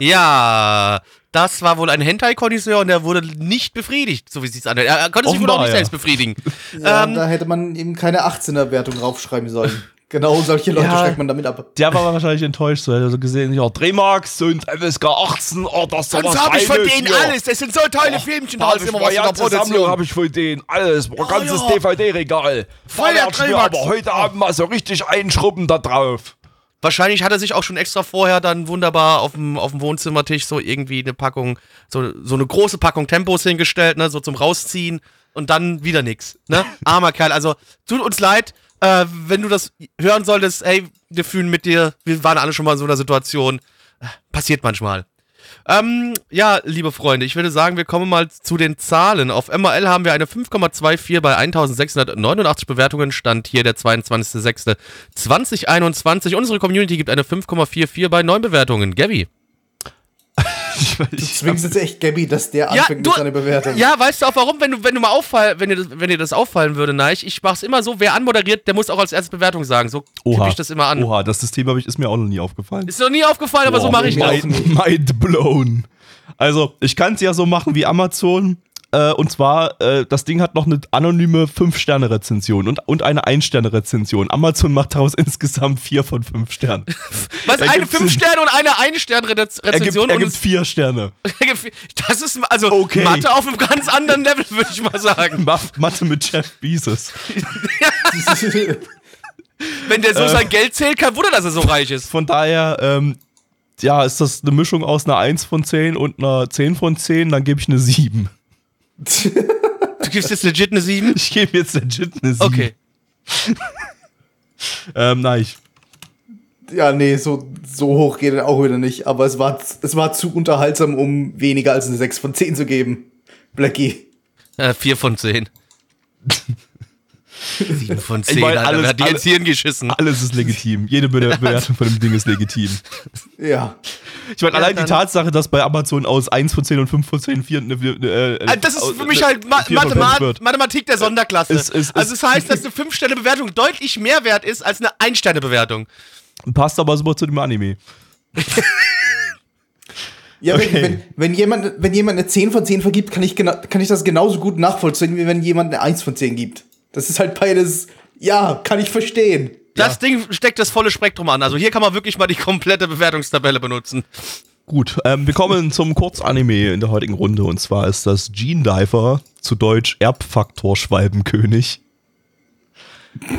ja, das war wohl ein Hentai-Konnoisseur und der wurde nicht befriedigt, so wie es sich anhört. Er konnte sich wohl auch nicht ja. selbst befriedigen. Ja, Ähm, da hätte man eben keine 18er-Wertung draufschreiben sollen. Genau solche Leute Ja. schreibt man damit ab. Der war wahrscheinlich enttäuscht, so er hat so gesehen, ja, Drehmax und FSK 18, oh, das ist doch Sonst was habe ich von denen hier. alles. Das sind so tolle Filmchen, da ist habe ich immer was in der Produktion. habe ich von denen. Alles, ein ganzes ja. DVD-Regal. Voll der Drehmax. aber heute Abend mal so richtig einschrubben da drauf. Wahrscheinlich hat er sich auch schon extra vorher dann wunderbar auf dem, auf dem Wohnzimmertisch so irgendwie eine Packung, so, so eine große Packung Tempos hingestellt, ne, so zum Rausziehen und dann wieder nix, ne? [laughs] Armer Kerl. Also, tut uns leid, äh, wenn du das hören solltest, ey, wir fühlen mit dir, wir waren alle schon mal in so einer Situation. Äh, Passiert manchmal. Ähm, ja, liebe Freunde, ich würde sagen, wir kommen mal zu den Zahlen. Auf MRL haben wir eine 5,24 bei 1689 Bewertungen. Stand hier der 22.06.2021. Unsere Community gibt eine 5,44 bei 9 Bewertungen. Gabby. [laughs] Du zwingst jetzt echt Gabby, dass der Ja, anfängt du- mit seiner Bewertung. Ja, weißt du auch warum? Wenn du, wenn du mal auffall, wenn dir das, wenn dir das auffallen würde, Neich, ich mach's immer so, wer anmoderiert, der muss auch als erstes Bewertung sagen. So tippe ich das immer an. Oha, das System hab ich, ist mir auch noch nie aufgefallen. Ist noch nie aufgefallen, aber so Boah, mache ich mir das. auch nicht. Mind blown. Also, ich kann es ja so machen wie Amazon. Äh, und zwar, äh, das Ding hat noch eine anonyme 5-Sterne-Rezension und, und eine 1-Sterne-Rezension. Amazon macht daraus [laughs] insgesamt 4 von 5 Sternen. [laughs] Was, Er eine gibt 5 Sterne und eine 1 Sterne Er gibt, Rezension er und gibt 4 Sterne. [laughs] das ist also Okay. Mathe auf einem ganz anderen Level, würde ich mal sagen. Ma- Mathe mit Jeff Bezos. Wenn der so sein Geld zählt, kein Wunder, dass er so reich ist. Von daher, ähm, ja, ist das eine Mischung aus einer 1 von 10 und einer 10 von 10, dann gebe ich eine 7. Du gibst jetzt legit eine 7? Ich gebe jetzt legit eine 7. Okay. [laughs] Ähm, nein, ich, ja, nee, so, so hoch geht er auch wieder nicht. Aber es war, es war zu unterhaltsam, um weniger als eine 6 von 10 zu geben. Blackie. Äh, 4 von 10. [laughs] 7 von 10, meine, Alter. alles- hat die alle- ins Hirn geschissen? alles ist legitim. Jede Be- [laughs] Bewertung von dem Ding ist legitim. Ja. Ich meine, Ja, allein die Tatsache, dass bei Amazon aus 1 von 10 und 5 von 10 4, ne, äh, Ah, Das ist für mich halt Ma Mathemat. Mathematik der Sonderklasse. Ist- ist- also ist- das heißt, dass eine 5-Sterne-Bewertung deutlich mehr wert ist als eine 1-Sterne-Bewertung. Passt aber super zu dem Anime. Ja, Okay. wenn, wenn, wenn, jemand, wenn jemand eine 10 von 10 vergibt, kann ich, kann ich das genauso gut nachvollziehen, wie wenn jemand eine 1 von 10 gibt. Das ist halt beides, ja, kann ich verstehen. Das Ding steckt das volle Spektrum an. Also hier kann man wirklich mal die komplette Bewertungstabelle benutzen. Gut, ähm, wir kommen zum Kurzanime in der heutigen Runde und zwar ist das Gene Diver, zu Deutsch Erbfaktor Schwalbenkönig.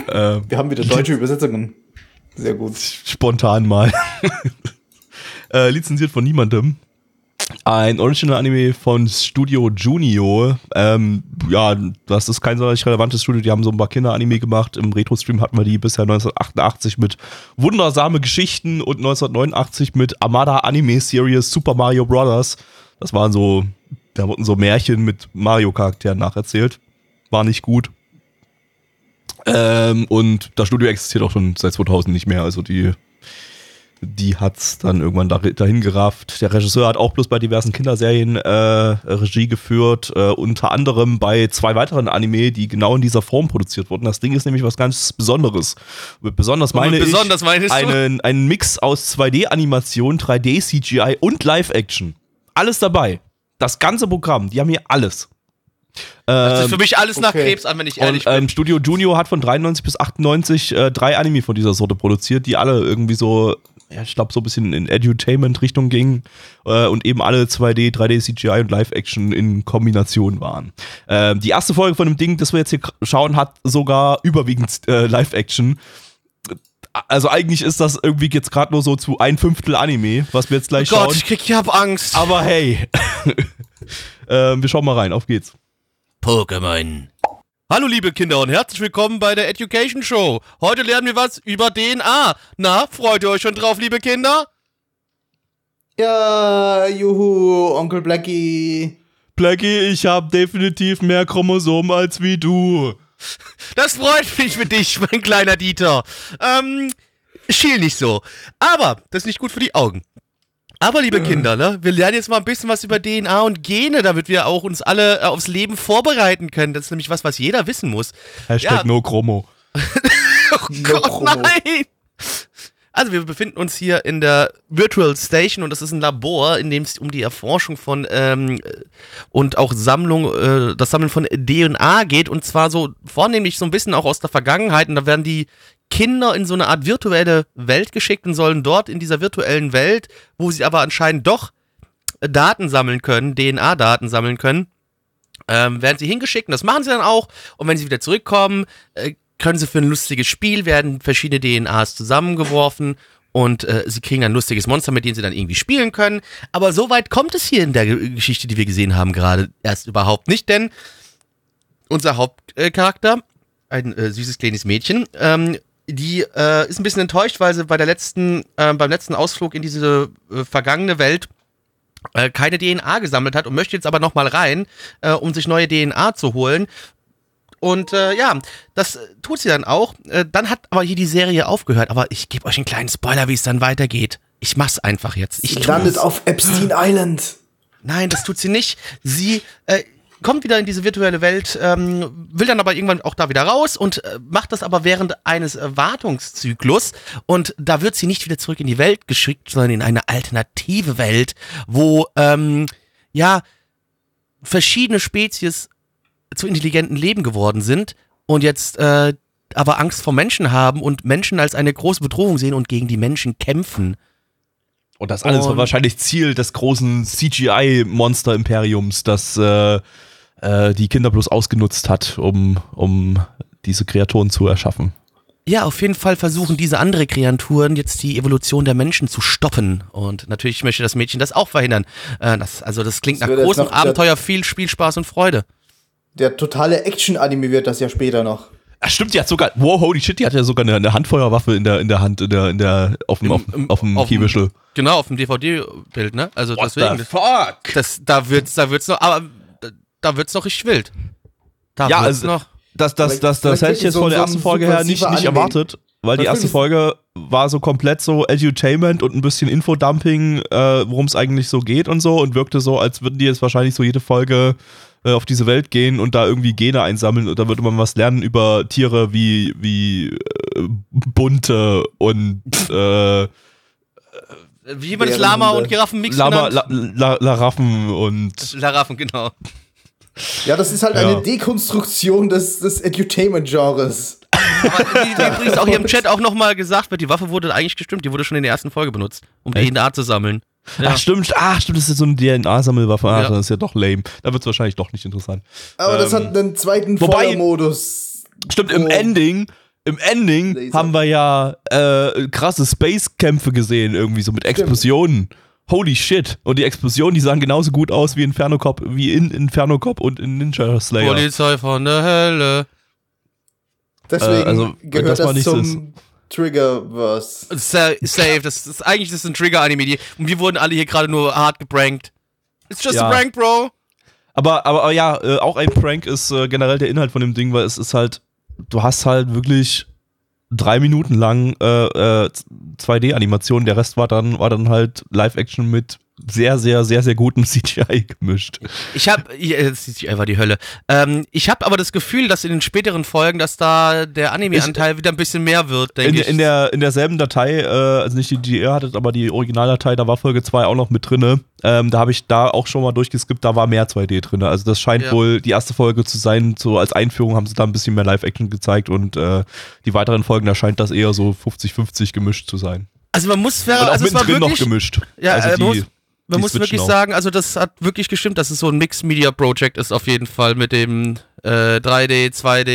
äh, Wir haben wieder deutsche Übersetzungen. Sehr gut. spontan mal. [laughs] äh, lizenziert von niemandem. Ein Original-Anime von Studio Junio. Ähm, ja, das ist kein sonderlich relevantes Studio. Die haben so ein paar Kinder-Anime gemacht. Im Retro-Stream hatten wir die bisher 1988 mit Wundersame Geschichten und 1989 mit Amada Anime Series Super Mario Brothers. Das waren so, da wurden so Märchen mit Mario-Charakteren nacherzählt. War nicht gut. Ähm, und das Studio existiert auch schon seit 2000 nicht mehr. Also die, die hat's dann irgendwann da, dahin gerafft. Der Regisseur hat auch bloß bei diversen Kinderserien äh, Regie geführt, äh, unter anderem bei zwei weiteren Anime, die genau in dieser Form produziert wurden. Das Ding ist nämlich was ganz Besonderes. Besonders meine besonders ich einen, einen Mix aus 2D-Animation, 3D-CGI und Live-Action. Alles dabei. Das ganze Programm, die haben hier alles. Das Ähm, ist für mich alles nach okay. Krebs an, wenn ich ehrlich und bin. ähm, Studio Junior hat von 93 bis 98 äh, drei Anime von dieser Sorte produziert, die alle irgendwie so, ja, ich glaube, so ein bisschen in Edutainment-Richtung gingen äh, und eben alle 2D, 3D, CGI und Live-Action in Kombination waren. Ähm, die erste Folge von dem Ding, das wir jetzt hier schauen, hat sogar überwiegend äh, Live-Action. Also eigentlich ist das irgendwie jetzt gerade nur so zu ein Fünftel Anime, was wir jetzt gleich Gott, schauen. ich krieg, ich hab Angst. Aber hey, [laughs] ähm, wir schauen mal rein, auf geht's. Pokémon. Hallo liebe Kinder und herzlich willkommen bei der Education Show. Heute lernen wir was über DNA. Na, freut ihr euch schon drauf, liebe Kinder? Ja, juhu, Onkel Blackie. Blackie, ich habe definitiv mehr Chromosomen als wie du. Das freut mich für dich, mein kleiner Dieter. Ähm, schiel nicht so. Aber das ist nicht gut für die Augen. Aber liebe Kinder, ne, wir lernen jetzt mal ein bisschen was über DNA und Gene, damit wir auch uns alle äh, aufs Leben vorbereiten können. Das ist nämlich was, was jeder wissen muss. Hashtag Ja. no Chromo. [laughs] Oh Gott, Chromo. nein! Also wir befinden uns hier in der Virtual Station und das ist ein Labor, in dem es um die Erforschung von ähm, und auch Sammlung, äh, das Sammeln von DNA geht und zwar so vornehmlich so ein bisschen auch aus der Vergangenheit und da werden die Kinder in so eine Art virtuelle Welt geschickt und sollen dort in dieser virtuellen Welt, wo sie aber anscheinend doch Daten sammeln können, DNA-Daten sammeln können, ähm, werden sie hingeschickt und das machen sie dann auch. Und wenn sie wieder zurückkommen, äh, können sie für ein lustiges Spiel werden verschiedene DNAs zusammengeworfen und äh, sie kriegen ein lustiges Monster, mit dem sie dann irgendwie spielen können. Aber so weit kommt es hier in der Ge- Geschichte, die wir gesehen haben, gerade erst überhaupt nicht, denn unser Hauptcharakter, ein äh, süßes kleines Mädchen, ähm, die äh, ist ein bisschen enttäuscht, weil sie bei der letzten, äh, beim letzten Ausflug in diese äh, vergangene Welt äh, keine DNA gesammelt hat und möchte jetzt aber nochmal rein, äh, um sich neue DNA zu holen. Und äh, ja, das tut sie dann auch. Äh, dann hat aber hier die Serie aufgehört. Aber ich gebe euch einen kleinen Spoiler, wie es dann weitergeht. Ich mach's einfach jetzt. Ich Sie landet auf Epstein Island. Nein, das tut sie nicht. Sie äh, kommt wieder in diese virtuelle Welt, ähm, will dann aber irgendwann auch da wieder raus und äh, macht das aber während eines äh, Wartungszyklus. Und da wird sie nicht wieder zurück in die Welt geschickt, sondern in eine alternative Welt, wo, ähm, ja, verschiedene Spezies zu intelligenten Leben geworden sind und jetzt äh, aber Angst vor Menschen haben und Menschen als eine große Bedrohung sehen und gegen die Menschen kämpfen. Und das alles war Und- wahrscheinlich Ziel des großen CGI-Monster-Imperiums, das äh, äh, die Kinder bloß ausgenutzt hat, um, um diese Kreaturen zu erschaffen. Ja, auf jeden Fall versuchen diese andere Kreaturen jetzt die Evolution der Menschen zu stoppen. Und natürlich möchte das Mädchen das auch verhindern. Äh, das, also das klingt Das nach großem Abenteuer, viel Spielspaß und Freude. Der totale Action-Anime wird das ja später noch. Ach stimmt, die hat sogar, wow, holy shit, die hat ja sogar eine, eine Handfeuerwaffe in der, in der Hand, in der, in der, auf dem, auf, auf dem Kiewischel. Genau, auf dem DVD-Bild, ne? Also deswegen. Das, fuck? das, da wird's, da wird's noch, aber da- wird's noch richtig wild. Da Ja, wird's also- noch. Das, das, das, das hätte ich jetzt so- von der ersten Folge her nicht, nicht erwartet, weil die erste Folge war so komplett so Edutainment und ein bisschen Infodumping, äh, worum es eigentlich so geht und so und wirkte so, als würden die jetzt wahrscheinlich so jede Folge äh, auf diese Welt gehen und da irgendwie Gene einsammeln und da würde man was lernen über Tiere wie, wie äh, Bunte und äh, Wie man das Bärenhunde. Lama und Giraffenmix Lama, genannt? La, La, Laraffen und Laraffen, genau. Ja, das ist halt Ja. eine Dekonstruktion des, des Edutainment-Genres. Aber wie, wie übrigens auch hier im Chat auch nochmal gesagt wird, die Waffe wurde eigentlich gestimmt, die wurde schon in der ersten Folge benutzt, um Echt? DNA zu sammeln. Ja. Ach stimmt, ach stimmt, das ist so eine DNA-Sammelwaffe. Ah, Ja. das ist ja doch lame. Da wird es wahrscheinlich doch nicht interessant. Aber das Ähm, hat einen zweiten wobei- Feuermodus. Stimmt, im Oh. Ending, im Ending Laser. haben wir ja äh, krasse Space-Kämpfe gesehen, irgendwie so mit Explosionen. Holy shit. Und die Explosionen, die sahen genauso gut aus wie Inferno Cop, wie in Inferno Cop und in Ninja Slayer. Polizei von der Hölle. Deswegen Äh, also, gehört das das, zum Triggerverse. Sa safe, das ist eigentlich das ist ein Trigger-Anime. die- Und wir wurden alle hier gerade nur hart geprankt. It's just Ja. a prank, bro. Aber, aber, aber ja, äh, auch ein Prank ist äh, generell der Inhalt von dem Ding, weil es ist halt, du hast halt wirklich drei Minuten lang äh, äh, 2D-Animation, der Rest war dann, war dann halt Live-Action mit sehr, sehr, sehr, sehr gutem [laughs] CGI gemischt. Ich habe, das ist einfach die Hölle. Ähm, ich habe aber das Gefühl, dass in den späteren Folgen, dass da der Anime-Anteil wieder ein bisschen mehr wird, denke In, ich. in, der, in derselben Datei, äh, also nicht die, die ihr hattet, aber die Originaldatei, da war Folge 2 auch noch mit drinne. Ähm, da habe ich da auch schon mal durchgeskippt, da war mehr 2D drinne. Also das scheint Ja. wohl die erste Folge zu sein. So als Einführung haben sie da ein bisschen mehr Live-Action gezeigt und äh, die weiteren Folgen, da scheint das eher so 50-50 gemischt zu sein. also man muss, Und auch also es war mittendrin noch wirklich, gemischt. Ja, also äh, die, man muss, wirklich auch. sagen, also das hat wirklich gestimmt, dass es so ein Mixed-Media-Project ist auf jeden Fall mit dem äh, 3D, 2D,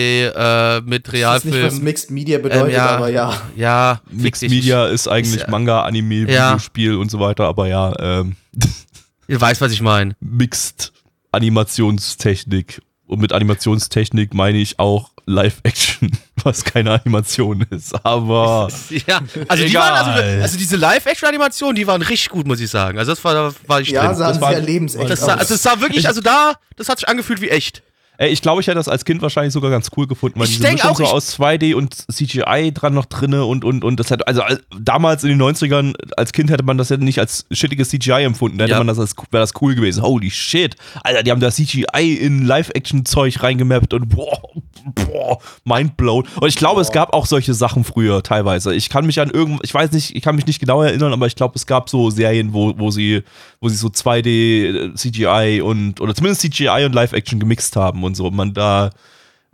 äh, mit Ich weiß nicht, was Realfilm. Mixed Media bedeutet, Ähm, ja. aber ja. Ja, Mixed dich. Media ist eigentlich Ist Manga, Anime, Ja. Videospiel und so weiter, aber ja, ähm, [laughs] Ihr weißt, was ich meine. Mixed Animationstechnik. Und mit Animationstechnik meine ich auch Live-Action, [laughs] was keine Animation ist. Aber [laughs] Ja, also die Egal. waren, also, also diese Live-Action-Animationen, die waren richtig gut, muss ich sagen. Also das war, da war ich Ja, drin. sahen Das war- sehr lebensecht Das sah, also es sah wirklich, also da, das hat sich angefühlt wie echt. Ey, ich glaube, ich hätte das als Kind wahrscheinlich sogar ganz cool gefunden, weil Ich diese Mischung auch, so aus 2D und CGI dran noch drinne und und und das hat also als- damals in den 90ern als Kind hätte man das ja nicht als shittiges CGI empfunden, da hätte Ja. man das als wäre das cool gewesen. Holy shit. Alter, die haben da CGI in Live-Action Zeug reingemappt und boah, boah, mindblown. Und ich glaube, es gab auch solche Sachen früher teilweise. Ich kann mich an irgend ich weiß nicht, ich kann mich nicht genau erinnern, aber ich glaube, es gab so Serien, wo wo sie wo sie so 2D CGI und oder zumindest CGI und Live-Action gemixt haben und so und man da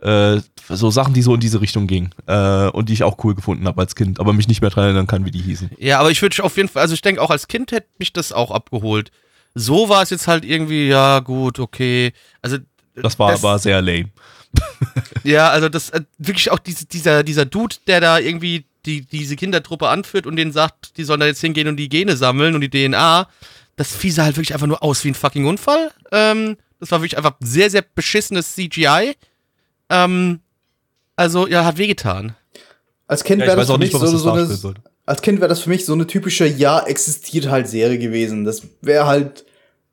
äh, so Sachen, die so in diese Richtung gingen äh, und die ich auch cool gefunden habe als Kind, aber mich nicht mehr dran erinnern kann, wie die hießen. Ja, aber ich würde auf jeden Fall, also ich denke auch als Kind hätte mich das auch abgeholt. So war es jetzt halt irgendwie, ja, gut, okay. Also Das war Das- aber sehr lame. [laughs] Ja, also das äh, wirklich auch diese, dieser, dieser Dude, der da irgendwie die, diese Kindertruppe anführt und denen sagt, die sollen da jetzt hingehen und die Gene sammeln und die DNA. Das Vieh sah halt wirklich einfach nur aus wie ein fucking Unfall. Ähm, das war wirklich einfach sehr, sehr beschissenes CGI. Ähm, also, ja, hat wehgetan. Als Kind Ja, wäre das so, das so Kind wäre das für mich so eine typische Ja, existiert halt Serie gewesen. Das wäre halt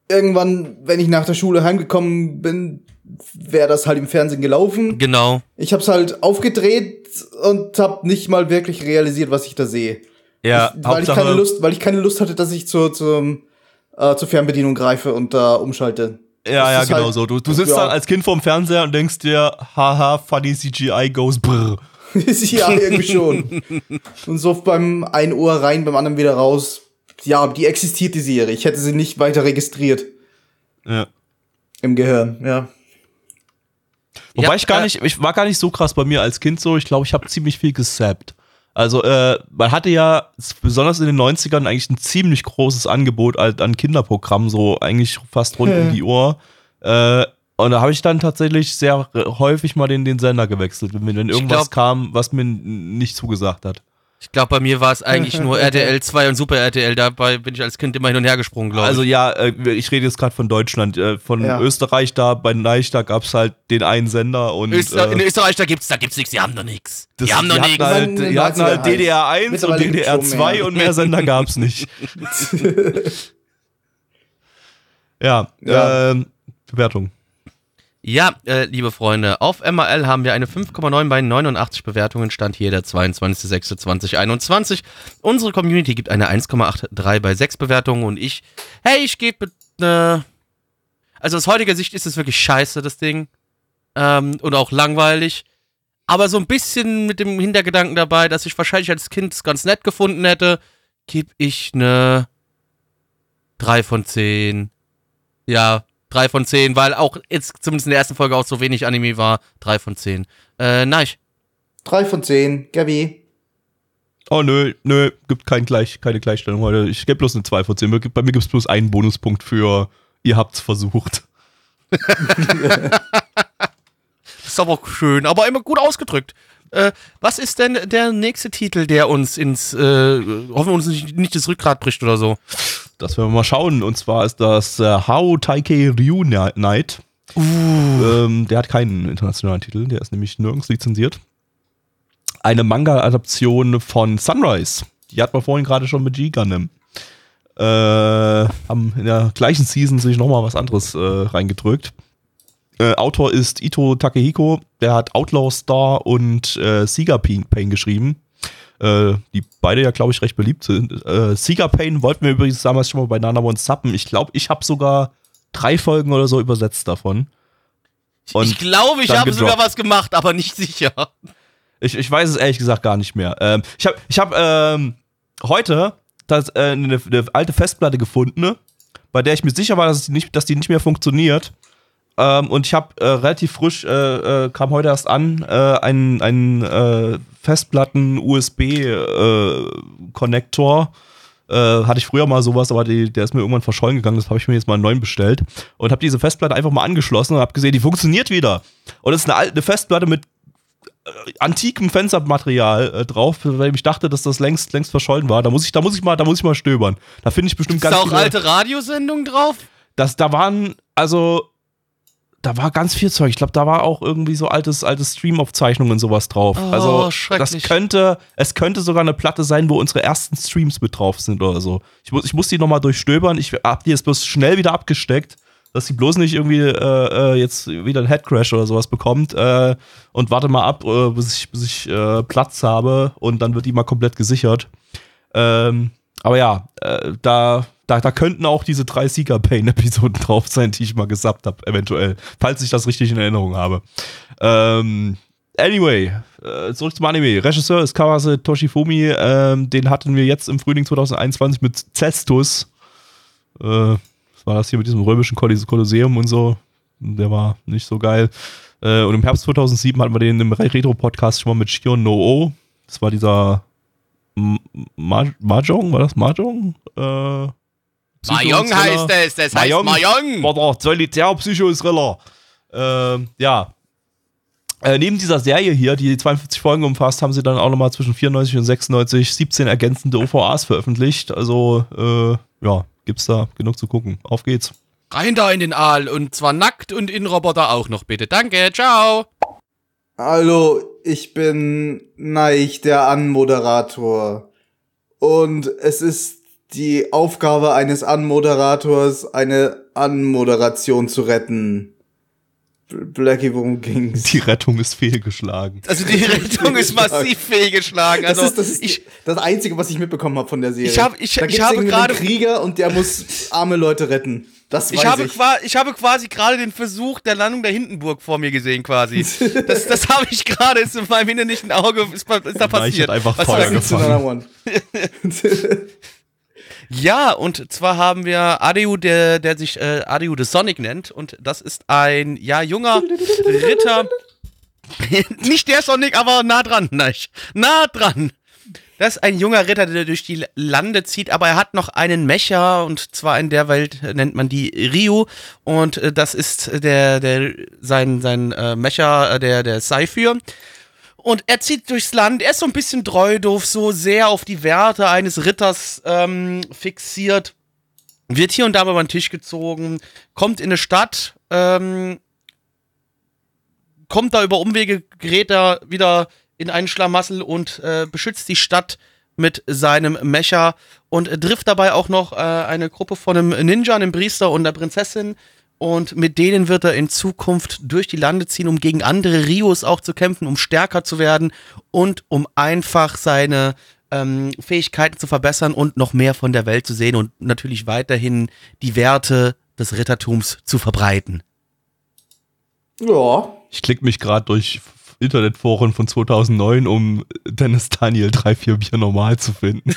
irgendwann, wenn ich nach der Schule heimgekommen bin, wäre das halt im Fernsehen gelaufen. Genau. Ich hab's halt aufgedreht und hab nicht mal wirklich realisiert, was ich da sehe. Ja, ich, weil ich keine Lust, weil ich keine Lust hatte, dass ich zur zur, äh, zur Fernbedienung greife und da umschalte. Ja, Das ja, genau halt- so. Du, du sitzt ja. dann als Kind vorm Fernseher und denkst dir, haha, funny CGI goes brr. [laughs] ja, irgendwie schon. Und so beim einen Ohr rein, beim anderen wieder raus. Ja, die existiert, die Serie. Ich hätte sie nicht weiter registriert. Ja. Im Gehirn, ja. Wobei Ja, ich gar äh, nicht, ich war gar nicht so krass bei mir als Kind so. Ich glaube, ich habe ziemlich viel gesappt. Also, äh, man hatte ja besonders in den 90ern eigentlich ein ziemlich großes Angebot halt an Kinderprogrammen, so eigentlich fast rund um die Uhr. Äh, und da habe ich dann tatsächlich sehr häufig mal den, den Sender gewechselt, wenn, wenn irgendwas glaub- kam, was mir nicht zugesagt hat. Ich glaube, bei mir war es eigentlich nur [laughs] RTL 2 und Super RTL. Dabei bin ich als Kind immer hin und her gesprungen, glaube ich. Also ja, äh, ich rede jetzt gerade von Deutschland. Äh, von Ja. Österreich da, bei Neich, da gab es halt den einen Sender und Öster äh, in Österreich, da gibt's, da gibt's nichts, die haben doch nichts. das- Die haben doch nichts. Halt, die hatten halt 90er DDR 1 und DDR schon 2 mehr. und mehr Sender [laughs] gab es nicht. [laughs] ja, Ja. Ähm, Bewertung. Ja, äh, liebe Freunde, auf MRL haben wir eine 5,9 bei 89 Bewertungen, stand hier der 22.06.2021. Unsere Community gibt eine 1,83 bei 6 Bewertungen und ich, hey, ich gebe, äh, also aus heutiger Sicht ist es wirklich scheiße, das Ding. Ähm, und auch langweilig. Aber so ein bisschen mit dem Hintergedanken dabei, dass ich wahrscheinlich als Kind es ganz nett gefunden hätte, gebe ich eine 3 von 10. Ja, 3 von 10, weil auch jetzt zumindest in der ersten Folge auch so wenig Anime war. 3 von 10. Äh, nein. Drei von zehn, Gabi. Oh nö, nö, gibt kein Gleich, keine Gleichstellung heute. Ich gebe bloß eine 2 von 10. Bei mir gibt es bloß einen Bonuspunkt für ihr habt's versucht. [laughs] Ist aber auch schön, aber immer gut ausgedrückt. Äh, was ist denn der nächste Titel, der uns ins, äh, hoffen wir uns nicht, nicht das Rückgrat bricht oder so? Das werden wir mal schauen. Und zwar ist das äh, How Taike Ryu Night. Ähm, der hat keinen internationalen Titel, der ist nämlich nirgends lizenziert. Eine Manga-Adaption von Sunrise. Die hat man vorhin gerade schon mit G-Gundam. Äh, haben in der gleichen Season sich nochmal was anderes äh, reingedrückt. Äh, Autor ist Ito Takehiko, der hat Outlaw Star und äh, Sega Pain geschrieben äh, die beide ja, glaube ich, recht beliebt sind. Äh, Seeger Pain wollten wir übrigens damals schon mal bei Nana One zappen. Ich glaube, ich habe sogar drei Folgen oder so übersetzt davon. Und ich glaube, ich habe sogar was gemacht, aber nicht sicher. Ich, ich weiß es ehrlich gesagt gar nicht mehr. Ähm, ich habe ich hab, ähm, heute das, äh, eine, eine alte Festplatte gefunden, ne, bei der ich mir sicher war, dass die nicht, dass die nicht mehr funktioniert. Ähm, und ich habe äh, relativ frisch, äh, äh, kam heute erst an, äh, einen, einen äh, Festplatten-USB-Konnektor. Äh, hatte ich früher mal sowas, aber die, der ist mir irgendwann verschollen gegangen. Das habe ich mir jetzt mal einen neuen bestellt. Und habe diese Festplatte einfach mal angeschlossen und habe gesehen, die funktioniert wieder. Und es ist eine alte eine Festplatte mit antikem Fenstermaterial äh, drauf, weil ich dachte, dass das längst längst verschollen war. Da muss ich da muss ich mal da muss ich mal stöbern. Da finde ich bestimmt Ist ganz da auch alte Radiosendungen drauf? das da waren also da war ganz viel Zeug. Ich glaube, da war auch irgendwie so altes altes Streamaufzeichnungen und sowas drauf. Oh, also das könnte es könnte sogar eine Platte sein, wo unsere ersten Streams mit drauf sind oder so. Ich muss ich muss die noch mal durchstöbern. Ich hab die jetzt bloß schnell wieder abgesteckt. Dass sie bloß nicht irgendwie äh, äh, jetzt wieder einen Headcrash oder sowas bekommt äh, und warte mal ab, äh, bis ich, bis ich äh, Platz habe und dann wird die mal komplett gesichert. Ähm, aber ja, äh, da, da, da könnten auch diese drei Seeker Pain-Episoden [laughs] drauf sein, die ich mal gesappt habe, eventuell, falls ich das richtig in Erinnerung habe. Ähm, anyway, äh, zurück zum Anime. Regisseur ist Kawase Toshifumi, ähm, den hatten wir jetzt im Frühling 2021 mit Cestus. Äh, was war das hier mit diesem römischen Kolosseum und so? Der war nicht so geil. Äh, und im Herbst 2007 hatten wir den im Re- Retro-Podcast schon mal mit Shion No O. Das war dieser Mahjong, war das Mahjong? Äh, Mahjong heißt es, das heißt Mahjong. Mahjong. War der Solitär-Psycho-Thriller. Ähm, ja. Äh, neben dieser Serie hier, die 52 Folgen umfasst, haben sie dann auch nochmal zwischen 94 und 96 17 ergänzende OVAs veröffentlicht. Also, äh, ja, gibt's da genug zu gucken. Auf geht's. Rein da in den Aal und zwar nackt und in Roboter auch noch bitte. Danke, ciao. Hallo, ich bin Neich, der Anmoderator. Und es ist die Aufgabe eines Anmoderators, eine Anmoderation zu retten. Blackie, worum ging's? Die Rettung ist fehlgeschlagen. Also die [laughs] Rettung ist massiv fehlgeschlagen. Also das ist, das, ist ich, das Einzige, was ich mitbekommen habe von der Serie. Ich hab- ich- da ich habe gerade- Krieger und der muss [laughs] arme Leute retten. Das weiß ich, habe ich. ich habe quasi gerade den Versuch der Landung der Hindenburg vor mir gesehen quasi. [laughs] Das, das habe ich gerade, ist in meinem innerlichen Auge, ist, ist da passiert. einfach Was Feuer one. [laughs] Ja, und zwar haben wir Adeu, der, der sich äh, Adeu the Sonic nennt. Und das ist ein, ja, junger Ritter. [laughs] Nicht der Sonic, aber nah dran, nein. Nah dran. Das ist ein junger Ritter, der durch die Lande zieht, aber er hat noch einen Mecher und zwar in der Welt nennt man die Ryu und äh, das ist der, der, sein, sein äh, Mecher, äh, der, der Saifir. Und er zieht durchs Land, er ist so ein bisschen treu doof, so sehr auf die Werte eines Ritters ähm, fixiert. Wird hier und da über den Tisch gezogen, kommt in eine Stadt, ähm, kommt da über Umwege, gerät da wieder in einen Schlamassel und äh, beschützt die Stadt mit seinem Mecher und äh, trifft dabei auch noch äh, eine Gruppe von einem Ninja, einem Priester und einer Prinzessin. Und mit denen wird er in Zukunft durch die Lande ziehen, um gegen andere Rios auch zu kämpfen, um stärker zu werden und um einfach seine ähm, Fähigkeiten zu verbessern und noch mehr von der Welt zu sehen und natürlich weiterhin die Werte des Rittertums zu verbreiten. Ja. Ich klicke mich gerade durch Internetforen von 2009, um Dennis Daniel 3-4 Bier normal zu finden.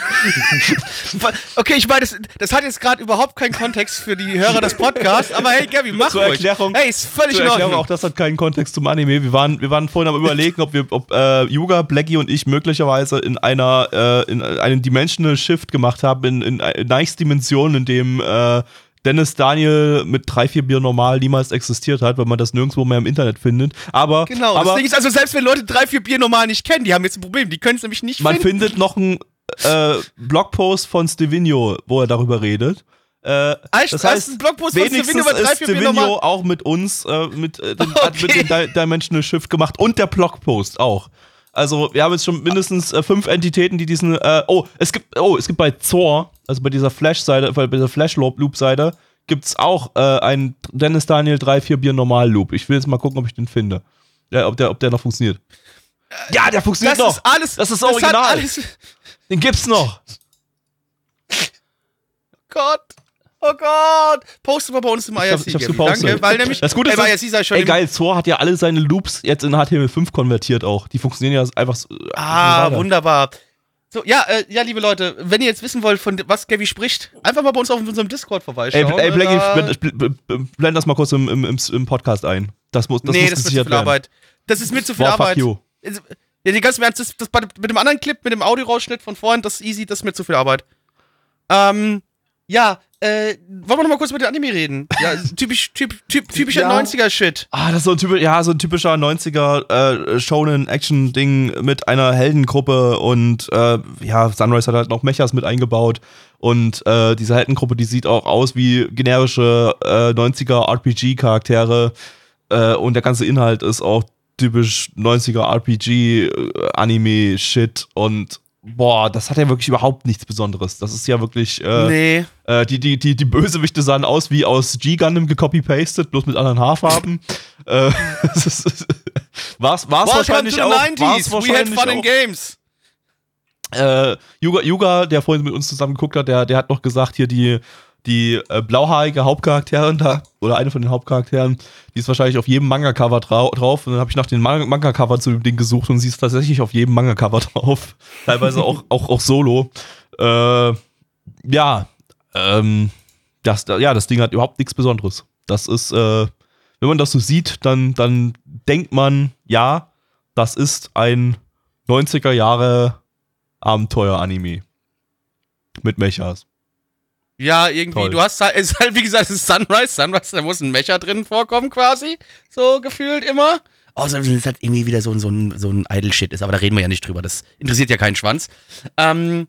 [laughs] okay, ich meine, das, das, hat jetzt gerade überhaupt keinen Kontext für die Hörer des Podcasts, aber hey, Gabby, mach zur ruhig. Erklärung, Hey, ist völlig zur Erklärung, auch das hat keinen Kontext zum Anime. Wir waren, wir waren vorhin am überlegen, ob wir, ob äh, Yuga, Blackie und ich möglicherweise in einer, äh, in einen Dimensional Shift gemacht haben, in, in, in Nice Dimension, in dem äh, Dennis Daniel mit drei, vier Bier normal niemals existiert hat, weil man das nirgendwo mehr im Internet findet. Aber, Genau, aber das Ding ist also, selbst wenn Leute drei, vier Bier normal nicht kennen, die haben jetzt ein Problem, die können es nämlich nicht man finden. findet noch einen äh, Blogpost von Stevino, wo er darüber redet. Äh, Echt? das heißt, ein Blogpost von wenigstens Stevino über drei, ist Stevino auch mit uns, äh, mit, äh, den, hat mit Okay. dem Di Dimensional Shift gemacht und der Blogpost auch. Also wir haben jetzt schon mindestens äh, fünf Entitäten, die diesen. Äh, oh, es gibt, oh, es gibt bei Zor, also bei dieser Flash-Seite, bei dieser Flash-Loop-Seite, gibt es auch äh, einen Dennis Daniel 3-4 Bier Normal-Loop. Ich will jetzt mal gucken, ob ich den finde. Ja, ob der, ob der noch funktioniert. Ja, der funktioniert Das noch. ist alles. Das ist hat original. alles, Den gibt's noch. Gott. Oh Gott. Poste mal bei uns im IRC. Ich, hab, ich. Danke, weil nämlich. das Gute ey, ist, IRC sei schon ey geil, Zor hat ja alle seine Loops jetzt in HTML5 konvertiert auch. Die funktionieren ja einfach so. Ah, wunderbar. So, ja, äh, ja, liebe Leute, wenn ihr jetzt wissen wollt, von was Gabby spricht, einfach mal bei uns auf unserem Discord Ey, vorbeischauen. ey Blackie, Da- blend, blend, blend das mal kurz im, im, im, Podcast ein. Das muss, das nee, muss das ist mir zu viel werden. Arbeit. Das ist mir zu viel Boah, fuck Arbeit. you. Ja, die ganz im Ernst, das, das mit dem anderen Clip, mit dem Audiorausschnitt von vorhin, das ist easy, das ist mir zu viel Arbeit. Ähm, ja, äh, wollen wir noch mal kurz mit dem Anime reden? Ja, [laughs] typisch, typ, typ, typischer Ja. 90er-Shit. Ah, das ist so ein, typisch, ja, so ein typischer 90er äh, Shonen-Action-Ding mit einer Heldengruppe und äh, ja, Sunrise hat halt noch Mechas mit eingebaut und äh, diese Heldengruppe, die sieht auch aus wie generische äh, 90er RPG-Charaktere äh, und der ganze Inhalt ist auch typisch 90er RPG-Anime-Shit und boah, das hat ja wirklich überhaupt nichts Besonderes. Das ist ja wirklich äh, nee. äh, die, die, die, die Bösewichte sahen aus wie aus G-Gundam gecopy-pasted, bloß mit anderen Haarfarben. [laughs] äh, das ist- war's, war's Welcome wahrscheinlich to the auch. 90s. War's We had wahrscheinlich fun in games. Äh, Yuga, Yuga, der vorhin mit uns zusammen geguckt hat, der, der hat noch gesagt, hier die, die äh, blauhaarige Hauptcharakterin da, oder eine von den Hauptcharakteren, die ist wahrscheinlich auf jedem Manga-Cover drau drauf. Und dann habe ich nach den Man- Manga-Cover zu dem Ding gesucht und sie ist tatsächlich auf jedem Manga-Cover [laughs] drauf. Teilweise auch, auch, auch solo. Äh, ja, ähm, das, ja, das Ding hat überhaupt nichts Besonderes. Das ist, äh, wenn man das so sieht, dann, dann denkt man, ja, das ist ein 90er Jahre Abenteuer-Anime. Mit Mechas. Ja, irgendwie, Toll. du hast halt, es ist halt, wie gesagt, es ist Sunrise. Sunrise, da muss ein Mecha drin vorkommen, quasi. So gefühlt immer. Außer wenn es halt irgendwie wieder so, ein- so ein, so ein Idle-Shit ist, aber da reden wir ja nicht drüber. Das interessiert ja keinen Schwanz. Ähm,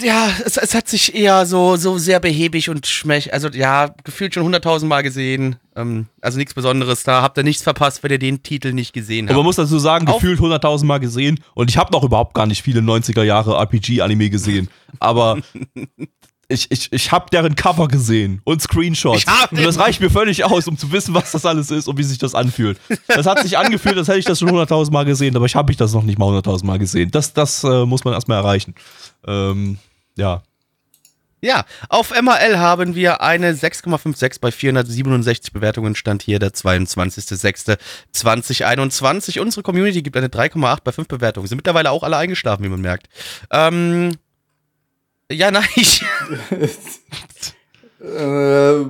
ja, es, es hat sich eher so, so sehr behäbig und schmech, also ja, gefühlt schon 100.000 Mal gesehen. Ähm, also nichts Besonderes da. Habt ihr nichts verpasst, wenn ihr den Titel nicht gesehen Aber man habt. muss dazu sagen, Auf- gefühlt 100.000 Mal gesehen. Und ich habe noch überhaupt gar nicht viele 90er Jahre RPG-Anime gesehen. Aber [laughs] ich, ich, ich habe deren Cover gesehen und Screenshots. Ich hab und das reicht mir völlig aus, um zu wissen, was das alles ist und wie sich das anfühlt. Das hat sich angefühlt, als hätte ich das schon 100.000 Mal gesehen. Aber ich habe ich das noch nicht mal 100.000 Mal gesehen. Das, das äh, muss man erstmal erreichen. Ähm, ja. Ja, auf MRL haben wir eine 6,56 bei 467 Bewertungen. Stand hier der 22.06.2021. Unsere Community gibt eine 3,8 bei 5 Bewertungen. Sind mittlerweile auch alle eingeschlafen, wie man merkt. Ähm, Ja, nein. Ich, [laughs] Äh, äh,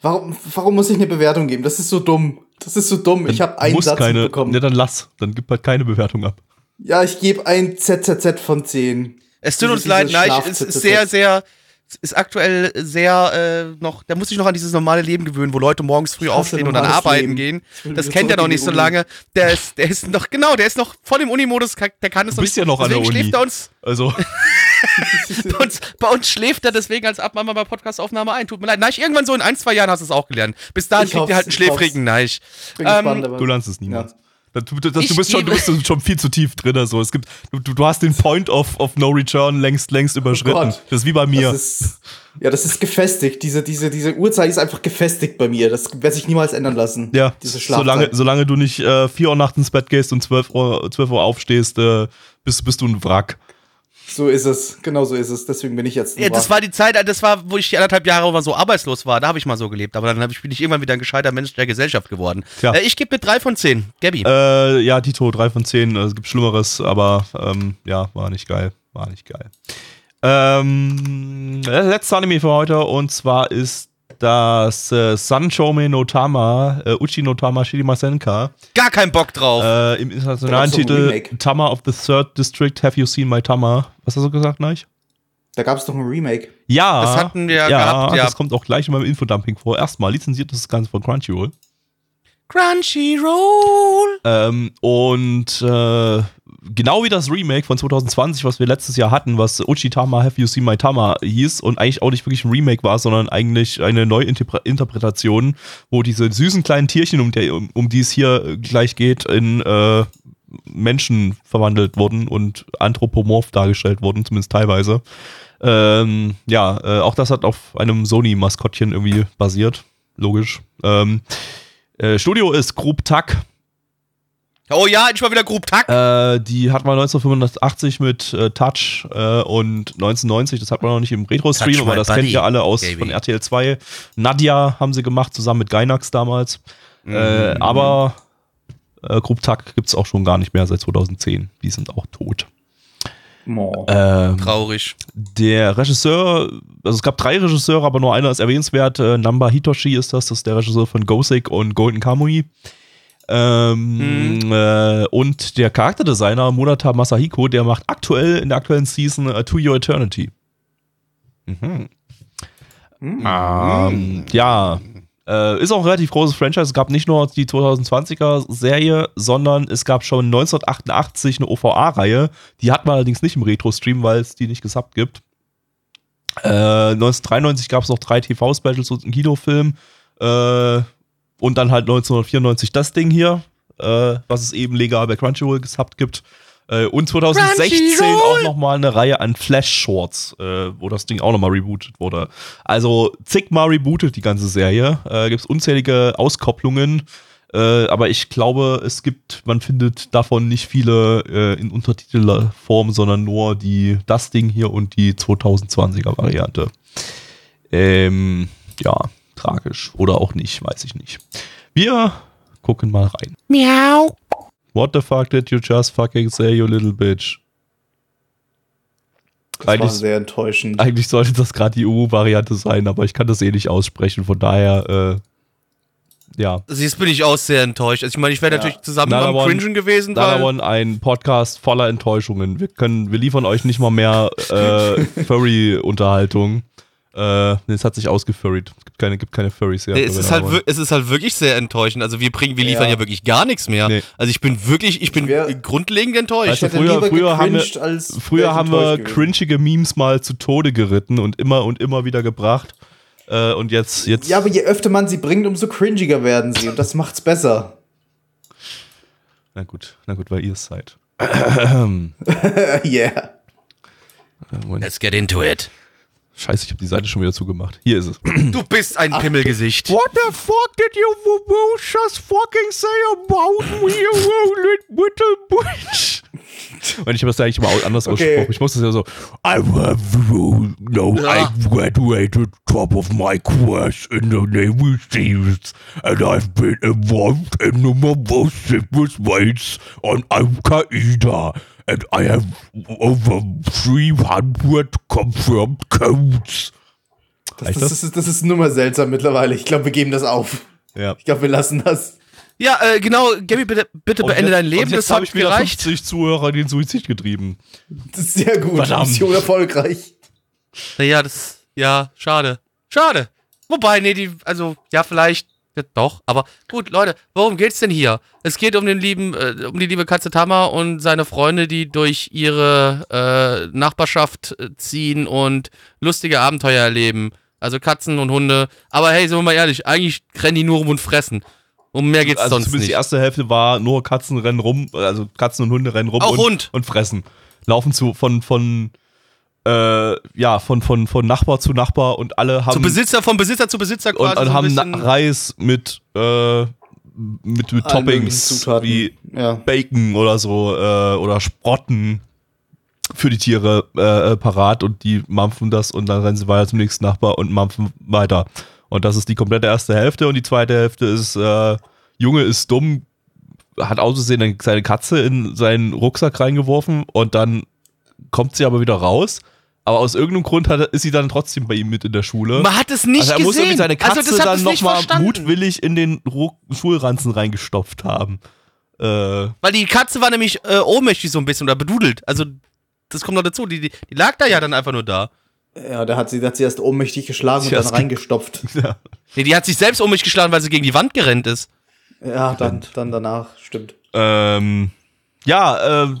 warum, warum muss ich eine Bewertung geben? Das ist so dumm. Das ist so dumm. Ich habe einen Muss Satz keine, bekommen. Ja, dann lass. Dann gib halt keine Bewertung ab. Ja, ich gebe ein ZZZ von 10. es tut uns leid, nein, es ist sehr, sehr, ist aktuell sehr äh, noch, da muss ich noch an dieses normale Leben gewöhnen, wo Leute morgens früh aufstehen und dann arbeiten Leben. gehen. Das kennt er noch nicht so lange. Der ist, der ist noch, genau, der ist noch voll im Unimodus, der kann es Du bist ja noch an der deswegen Uni. schläft er uns, Also, [laughs] [laughs] bei uns, bei uns schläft er deswegen als Abmama bei Podcastaufnahme ein. Tut mir leid. Nein, irgendwann so in ein, zwei Jahren hast du es auch gelernt. Bis dahin Ich kriegt ihr halt einen schläfrigen Neich. Ähm, du lernst es niemals. Ja. Das, du, das, du, bist schon, du bist schon viel zu tief drin. Also. Es gibt, du, du, hast den Point of, of No Return längst, längst überschritten. Oh das ist wie bei mir. Das ist, ja, das ist gefestigt. Diese, diese, diese Uhrzeit ist einfach gefestigt bei mir. Das wird sich niemals ändern lassen. ja, diese Schlafzeit. solange, solange du nicht äh, 4 Uhr nachts ins Bett gehst und 12 Uhr, 12 Uhr aufstehst, äh, bist, bist du ein Wrack. So ist es. Genau so ist es. Deswegen bin ich jetzt. Ja, das war die Zeit, das war, wo ich die anderthalb Jahre mal so arbeitslos war. Da habe ich mal so gelebt. Aber dann ich, bin ich irgendwann wieder ein gescheiter Mensch der Gesellschaft geworden. Tja. Äh, ich gebe mit drei von zehn. Gabby. Äh, ja, Tito, 3 von 10. Also, es gibt Schlimmeres, aber ähm, ja, war nicht geil. War nicht geil. Ähm, der letzte Anime für heute und zwar ist das äh, Sanchome no Tama, äh, Uchi no Tama Shirima Senka. Gar keinen Bock drauf. Äh, Im internationalen Titel Remake. Tama of the Third District, Have You Seen My Tama? Was hast du gesagt, Neich? Da gab es doch ein Remake. Ja. Das hatten wir ja, gehabt, ja. Das kommt auch gleich in meinem Infodumping vor. Erstmal lizenziert das Ganze von Crunchyroll. Crunchyroll. Ähm, und äh, genau wie das Remake von 2020, was wir letztes Jahr hatten, was Uchitama Have You Seen My Tama hieß und eigentlich auch nicht wirklich ein Remake war, sondern eigentlich eine Neuinterpretation, wo diese süßen kleinen Tierchen, um, der, um, um die es hier gleich geht, in äh, Menschen verwandelt wurden und anthropomorph dargestellt wurden, zumindest teilweise. Ähm, ja, äh, auch das hat auf einem Sony-Maskottchen irgendwie basiert. Logisch. Ähm, äh, Studio ist Group Tuck. Oh ja, endlich mal wieder Group Tack. Äh, die hat man 1985 mit äh, Touch äh, und 1990, das hat man noch nicht im Retro-Stream, aber das buddy, kennt ihr alle aus baby. von RTL 2. Nadia haben sie gemacht, zusammen mit Gainax damals. Äh, Mhm. aber äh, Group Tuck gibt es auch schon gar nicht mehr seit 2010. Die sind auch tot. Mo. Ähm, Traurig. der Regisseur, also es gab drei Regisseure, aber nur einer ist erwähnenswert. Äh, Namba Hitoshi ist das, das ist der Regisseur von Gosek und Golden Kamui. Ähm, äh, und der Charakterdesigner Munata Masahiko, der macht aktuell in der aktuellen Season äh, To Your Eternity. Mhm. Ähm, ja, äh, ist auch ein relativ großes Franchise. Es gab nicht nur die 2020er Serie, sondern es gab schon 1988 eine OVA-Reihe. Die hat man allerdings nicht im Retro-Stream, weil es die nicht gesubbt gibt. Äh, 1993 gab es noch drei TV-Specials und einen Kinofilm. Äh, und dann halt 1994 das Ding hier, äh, was es eben legal bei Crunchyroll gesubbt gibt. Äh, und 2016 Crunchyroll! auch nochmal eine Reihe an Flash-Shorts, äh, wo das Ding auch nochmal rebootet wurde. Also zigmal rebootet die ganze Serie. Äh, gibt es unzählige Auskopplungen. Äh, aber ich glaube, es gibt, man findet davon nicht viele äh, in Untertitelform, sondern nur die, das Ding hier und die 2020er Variante. Ähm, ja, tragisch. Oder auch nicht, weiß ich nicht. Wir gucken mal rein. Miau. What the fuck did you just fucking say, you little bitch? Das war Eigentlich, sehr enttäuschend. eigentlich sollte das gerade die EU-Variante sein, aber ich kann das eh nicht aussprechen, von daher, äh, ja. Jetzt bin ich auch sehr enttäuscht. Also ich meine, ich wäre Ja. natürlich zusammen Nana One- Cringen gewesen, weil Danawon, ein Podcast voller Enttäuschungen. Wir können, wir liefern euch nicht mal mehr äh, [laughs] Furry-Unterhaltung. Äh, nee, es hat sich ausgefurried. Es gibt keine, gibt keine Furries mehr. Nee, es, ist halt, wir- es ist halt wirklich sehr enttäuschend. Also wir bringen, wir liefern ja, Ja. wirklich gar nichts mehr. Nee. Also ich bin wirklich, ich bin Wer- grundlegend enttäuscht. Weißt du, hätte früher- früher haben wir- Früher haben wir cringige Memes mal zu Tode geritten und immer und immer wieder gebracht. Äh, und jetzt, jetzt. Ja, aber je öfter man sie bringt, umso cringiger werden sie. Und das macht's besser. Na gut, na gut, weil ihr es seid. [laughs] yeah. Moment. Let's get into it. Scheiße, ich habe die Seite schon wieder zugemacht. Hier ist es. Du bist ein Pimmelgesicht. What the fuck did you just fucking say about me, you little bitch? Und ich habe das ja eigentlich mal anders Okay. ausgesprochen. Ich muss das ja so. I have no, I graduated top of my course in the Navy Seals and I've been involved in numerous civil rights on Al-Qaeda And I have over 300 confirmed codes. Das, das, das? ist, das ist nur mal seltsam mittlerweile. Ich glaube, wir geben das auf. Ja. Ich glaube, wir lassen das. Ja, äh, genau, Gabby, bitte, bitte beende dein Leben, und jetzt das habe hat ich wieder gereicht. 50 Zuhörer in den Suizid getrieben. Das ist sehr gut. Verdammt. Mission erfolgreich. Naja, das, ja, schade. Schade. Wobei, nee, die, also, ja, vielleicht, ja, doch, aber gut, Leute, worum geht's denn hier? Es geht um den lieben, äh, um die liebe Katze Tama und seine Freunde, die durch ihre äh, Nachbarschaft äh, ziehen und lustige Abenteuer erleben. Also Katzen und Hunde. Aber hey, sind wir mal ehrlich, eigentlich rennen die nur rum und fressen. Um mehr geht's Also sonst zumindest nicht. die erste Hälfte war nur Katzen rennen rum, also Katzen und Hunde rennen rum Auch und, Hund. und fressen. Laufen zu von von äh, ja von von von Nachbar zu Nachbar und alle haben Zu Besitzer, vom Besitzer zu Besitzer und, quasi. und so ein haben Na- Reis mit äh, mit, mit Toppings wie Ja. Bacon oder so äh, oder Sprotten für die Tiere äh, äh, parat und die mampfen das und dann rennen sie weiter zum nächsten Nachbar und mampfen weiter. Und das ist die komplette erste Hälfte und die zweite Hälfte ist äh, Junge ist dumm, hat auszusehen eine- seine Katze in seinen Rucksack reingeworfen und dann kommt sie aber wieder raus. Aber aus irgendeinem Grund hat, er- ist sie dann trotzdem bei ihm mit in der Schule. Man hat es nicht also er gesehen. muss irgendwie seine Katze also das hab dann nochmal verstanden. mutwillig in den Schulranzen reingestopft haben. Äh, Weil die Katze war nämlich äh, ohnmächtig so ein bisschen oder bedudelt. Also, das kommt noch dazu. Die, die, die lag da ja dann einfach nur da. Ja, da hat sie, da hat sie erst ohnmächtig geschlagen Sie und dann reingestopft. [laughs] ja. Nee, die hat sich selbst ohnmächtig geschlagen, weil sie gegen die Wand gerennt ist. Ja, dann, dann danach, stimmt. Ähm, ja, äh,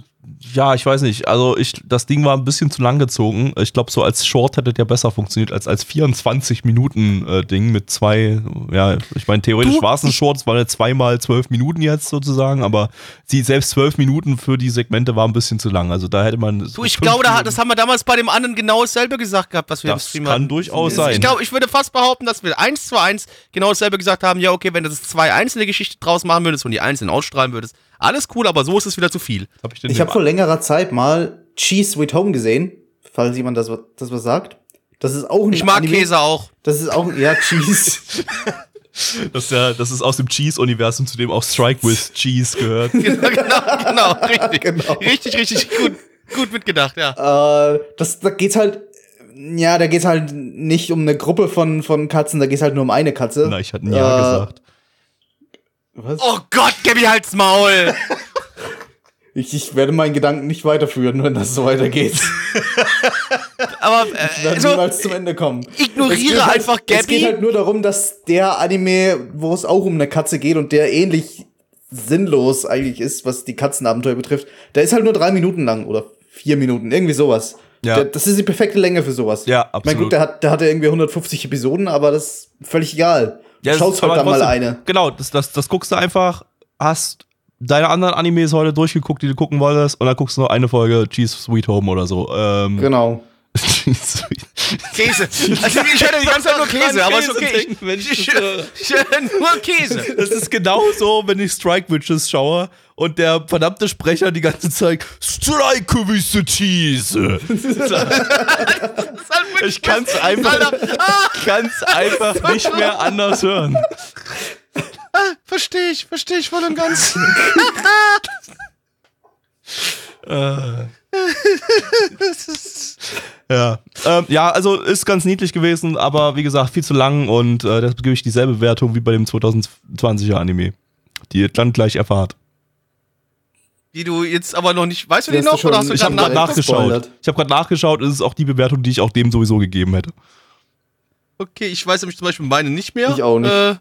ja, ich weiß nicht. Also ich, das Ding war ein bisschen zu lang gezogen. Ich glaube, so als Short hätte der besser funktioniert als als 24 Minuten äh, Ding mit zwei. Ja, ich meine theoretisch war es ein Short, es waren ja zweimal zwölf Minuten jetzt sozusagen, aber sie selbst zwölf Minuten für die Segmente war ein bisschen zu lang. Also da hätte man. Du, ich glaube, da, das haben wir damals bei dem anderen genau dasselbe gesagt gehabt, was wir im das Stream kann hatten. durchaus sein. Ich glaube, ich würde fast behaupten, dass wir eins zu eins genau dasselbe gesagt haben. Ja, okay, wenn du das zwei einzelne Geschichten draus machen würdest und die einzelnen ausstrahlen würdest, alles cool, aber so ist es wieder zu viel. hab ich Ich habe vor längerer Zeit mal Cheese Sweet Home gesehen, falls jemand das, das was sagt. Das ist auch ein Ich mag Anime. Käse auch. Das ist auch, ja, Cheese. [laughs] das, ist ja, das ist aus dem Cheese-Universum, zu dem auch Strike with Cheese gehört. [laughs] genau, genau, richtig. Genau. Richtig, richtig gut. Gut mitgedacht, ja. äh, das, da geht's halt, ja, da geht's halt nicht um eine Gruppe von, von Katzen, da geht's halt nur um eine Katze. Na, ich hatte ein Ja Äh, gesagt. Was? Oh Gott, Gabby, halt's Maul! [laughs] Ich, ich werde meinen Gedanken nicht weiterführen, wenn das so weitergeht. [laughs] Aber, äh, werden also, niemals zum Ende kommen. ignoriere Es halt, einfach Es Gabby. geht halt nur darum, dass der Anime, wo es auch um eine Katze geht und der ähnlich sinnlos eigentlich ist, was die Katzenabenteuer betrifft, der ist halt nur drei Minuten lang oder vier Minuten, irgendwie sowas. Ja. Der, das ist die perfekte Länge für sowas. Ja, Mein absolut. gut, der, hat, der hatte irgendwie 150 Episoden, aber das ist völlig egal. Ja, schaust halt aber dann mal eine. Genau, das, das, das guckst du einfach, hast deine anderen Animes heute durchgeguckt, die du gucken wolltest, und dann guckst du noch eine Folge Cheese Sweet Home oder so. Ähm, Genau. [laughs] Cheese Sweet. Käse. Also ich höre die ganze Zeit nur Käse, aber ist okay. denken, wenn ich Ich, ich, höre nur Käse. Das ist genau so, wenn ich Strike Witches schaue und der verdammte Sprecher die ganze Zeit Strike the cheese. [laughs] Ich kann es einfach, kann's einfach nicht mehr anders hören. Verstehe ich, verstehe ich voll und ganz. [laughs] [laughs] Ja. Ähm, ja, also ist ganz niedlich gewesen, aber wie gesagt, viel zu lang und äh, das gebe ich dieselbe Wertung wie bei dem 2020er Anime. Die ihr dann gleich erfahrt. Die du jetzt aber noch nicht, weißt du die noch? schon- oder hast du Ich gerade nachgeschaut. Ich habe gerade nachgeschaut, es ist auch die Bewertung, die ich auch dem sowieso gegeben hätte. Okay, ich weiß nämlich zum Beispiel meine nicht mehr. Ich auch nicht. Äh, äh,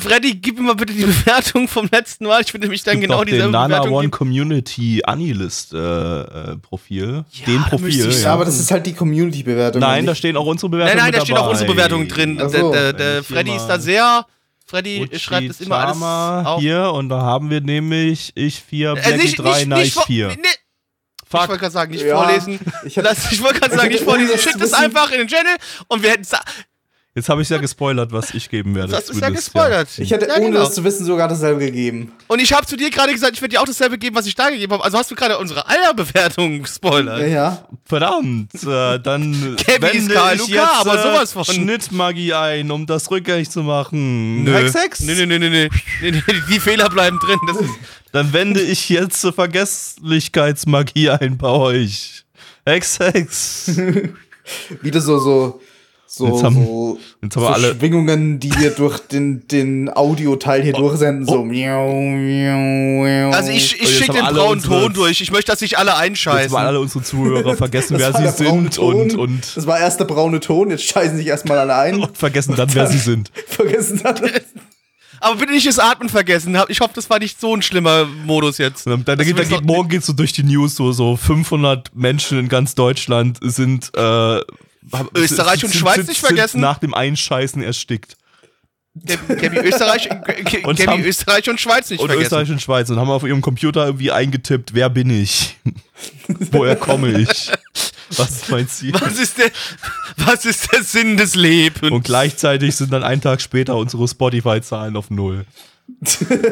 Freddy, gib mir mal bitte die [laughs] Bewertung vom letzten Mal. Ich finde nämlich dann genau dieselbe den Nana Bewertung. One geben. Community Anilist äh, äh, Profil. Ja, den da Profil. Ja, ja. aber das ist halt die Community-Bewertung. Nein, da nicht- stehen auch unsere Nein, Bewertungen nein, da mit steht auch unsere Bewertung drin. Ach Der, der, Freddy ist da sehr. Freddy Uchi schreibt das immer alles auf. hier und da haben wir nämlich ich 4, Äh, Blackie 3, Nice vor- 4. Nee, ich wollte Fuck. gerade sagen, nicht Ja, vorlesen. ich ich wollte gerade [laughs] sagen, nicht vorlesen. ohne das Schick zu das wissen- einfach in den Channel und wir hätten Jetzt habe ich ja gespoilert, was ich geben werde. Das ist ja gespoilert. Ich hätte ja, ohne genau. das zu wissen sogar dasselbe gegeben. Und ich habe zu dir gerade gesagt, ich werde dir auch dasselbe geben, was ich da gegeben habe. Also hast du gerade unsere Eierbewertung gespoilert. Ja, ja. Verdammt, äh, dann [laughs] Kevin ist wende KLUK, ich jetzt, aber äh, sowas von. Schnittmagie ein, um das rückgängig zu machen. Nö. Hex, Hex. Nee, nee, nee, nee, nee. nee, nee. Die Fehler bleiben drin. Das ist, Dann wende ich jetzt zur Vergesslichkeitsmagie ein bei euch. Hex, Hex. Wieder so, so, so, Jetzt haben- so, jetzt haben so wir alle- Schwingungen, die wir durch den, den Audioteil hier durchsenden. So, miau, miau, miau. Also ich, Und ich jetzt schicke den braunen unsere- Ton durch. Ich möchte, dass sich alle Jetzt einscheißen. mal alle unsere Zuhörer [laughs] vergessen, wer Das war sie sind und, und, Das war erst der braune Ton, jetzt scheißen sich erstmal alle ein. [laughs] und vergessen dann, wer sie sind. [laughs] Vergessen dann. Aber bitte nicht das Atmen vergessen. Ich hoffe, das war nicht so ein schlimmer Modus jetzt. Da, da, Das geht, da ist geht, morgen geht so durch die News so, so 500 Menschen in ganz Deutschland sind äh, Österreich und Schweiz nicht vergessen. nach dem Einscheißen erstickt. Gabby, Gabby Österreich, Und haben- Österreich und Schweiz nicht und vergessen. Österreich und Schweiz und haben auf ihrem Computer irgendwie eingetippt, wer bin ich? [laughs] Woher komme ich? Was ist mein Ziel? Was ist der, was ist der Sinn des Lebens? Und gleichzeitig sind dann einen Tag später unsere Spotify-Zahlen auf Null.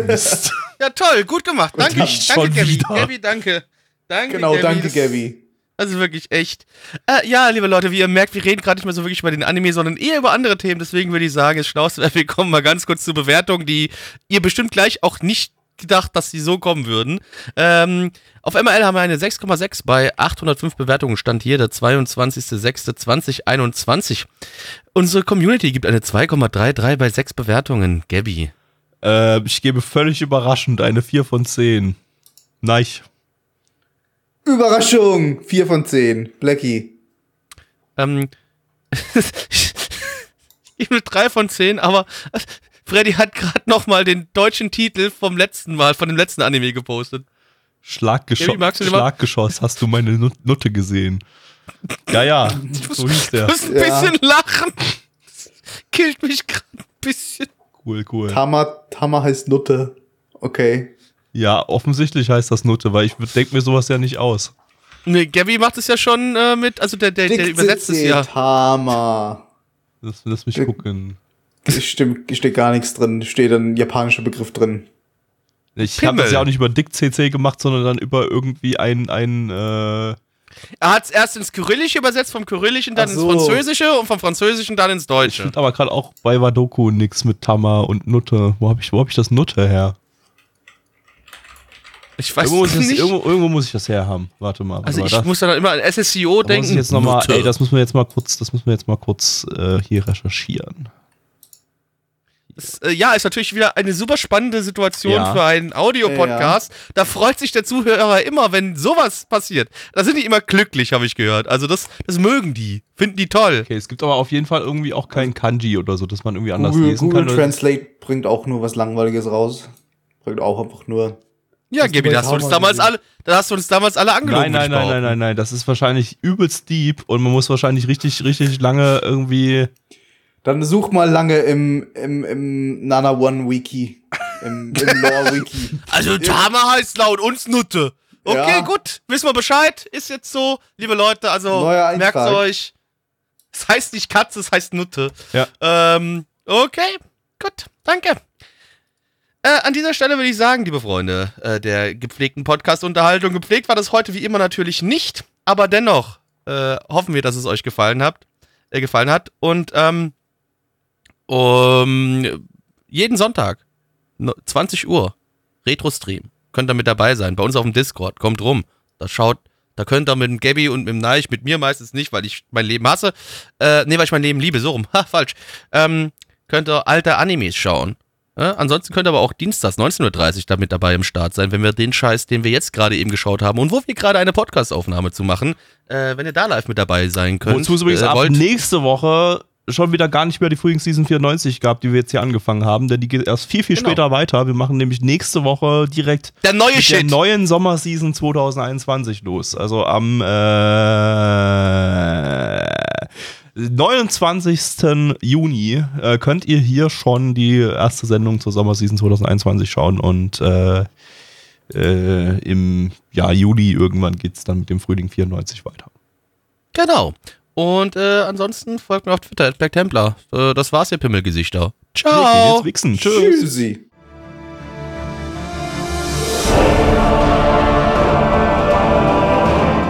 Mist. ja, toll, gut gemacht. Danke, danke, schon Gabby. danke. Danke, Genau, Gabby. danke, Gabby. Also wirklich echt. Äh, ja, liebe Leute, wie ihr merkt, wir reden gerade nicht mehr so wirklich über den Anime, sondern eher über andere Themen. Deswegen würde ich sagen, es schlauste wäre, wir kommen mal ganz kurz zur Bewertung, die ihr bestimmt gleich auch nicht gedacht, dass sie so kommen würden. Ähm, auf MRL haben wir eine 6,6 bei 805 Bewertungen. Stand hier der 22.06.2021. Unsere Community gibt eine 2,33 bei 6 Bewertungen. Gabby. Äh, ich gebe völlig überraschend eine 4 von 10. Nein. Überraschung! 4 von 10. Blackie. Ähm, [laughs] ich gebe 3 von 10, aber äh, Freddy hat gerade nochmal den deutschen Titel vom letzten Mal, von dem letzten Anime gepostet. Schlaggeschoss, Schlaggeschoss, hast du meine Nut- Nutte gesehen? Ja, ja, so hieß Du der. musst ein Ja. bisschen lachen. Das killt mich gerade ein bisschen. Cool, cool. Tama, Tama heißt Nutte. Okay. Ja, offensichtlich heißt das Nutte, weil ich denke mir sowas ja nicht aus. Nee, Gabby macht es ja schon äh, mit, also der, der, der übersetzt es ja. Tama. Lass, lass mich gucken. Stimmt, steht gar nichts drin. Steht ein japanischer Begriff drin. Ich habe das ja auch nicht über Dick CC gemacht, sondern dann über irgendwie ein, ein äh, Er hat es erst ins Kyrillische übersetzt, vom Kyrillischen dann so. ins Französische und vom Französischen dann ins Deutsche. Stimmt aber gerade auch bei Wadoku nix mit Tama und Nutte. Wo habe ich, wo hab ich das Nutte her? Ich weiß Irgendwo muss, ich das, nicht. irgendwo, irgendwo muss ich das herhaben. Warte mal. also warte ich mal, muss dann immer an muss denken. ich jetzt noch mal, ey, das müssen wir jetzt mal kurz, das müssen wir jetzt mal kurz äh, hier recherchieren. Das, äh, ja, ist natürlich wieder eine super spannende Situation Ja. für einen Audiopodcast. Da freut sich der Zuhörer immer, wenn sowas passiert. Da sind die immer glücklich, habe ich gehört. Also das, das mögen die, finden die toll. Okay, es gibt aber auf jeden Fall irgendwie auch kein Kanji oder so, dass man irgendwie anders Google, lesen Google kann. Translate bringt auch nur was Langweiliges raus. Bringt auch einfach nur. Ja, Gaby, da hast du uns damals alle, da hast du uns damals alle angelogen. Nein, nein, nein, nein, nein, nein, das ist wahrscheinlich übelst deep und man muss wahrscheinlich richtig, richtig lange irgendwie. Dann such mal lange im, im, im Nana One Wiki. Im, im [laughs] Lore Wiki. Also Tama heißt laut uns Nutte. Okay, Ja. gut, wissen wir Bescheid. Ist jetzt so, liebe Leute, also merkt euch. Es heißt nicht Katze, es heißt Nutte. Ja. Ähm, okay, gut, danke. Äh, an dieser Stelle würde ich sagen, liebe Freunde äh, der gepflegten Podcast-Unterhaltung, gepflegt war das heute wie immer natürlich nicht, aber dennoch äh, hoffen wir, dass es euch gefallen hat, äh, gefallen hat. Und ähm, um, jeden Sonntag, no- 20 Uhr, Retro-Stream. Könnt ihr mit dabei sein, bei uns auf dem Discord. Kommt rum. Da schaut, da könnt ihr mit dem Gabby und mit dem Neich, mit mir meistens nicht, weil ich mein Leben hasse. Äh, nee, weil ich mein Leben liebe, so rum. Ha, [laughs] falsch. Ähm, könnt ihr alte Animes schauen. Ja, ansonsten könnt ihr aber auch dienstags 19.30 Uhr da mit dabei im Start sein, wenn wir den Scheiß, den wir jetzt gerade eben geschaut haben und wo wir gerade eine Podcast-Aufnahme zu machen, äh, wenn ihr da live mit dabei sein könnt. Wozu es übrigens äh, ab nächste Woche schon wieder gar nicht mehr die Frühlingsseason 94 gab, die wir jetzt hier angefangen haben, denn die geht erst viel, viel Genau. später weiter. Wir machen nämlich nächste Woche direkt Der neue mit der Shit. neuen Sommerseason 2021 los. Also am äh, 29. Juni äh, könnt ihr hier schon die erste Sendung zur Sommerseason 2021 schauen und äh, äh, im ja, Juli irgendwann geht es dann mit dem Frühling 94 weiter. Genau. Und äh, ansonsten folgt mir auf Twitter, at Black Templar. Äh, das war's, ihr Pimmelgesichter. Ciao. jetzt wichsen. Tschüss. Tschüssi.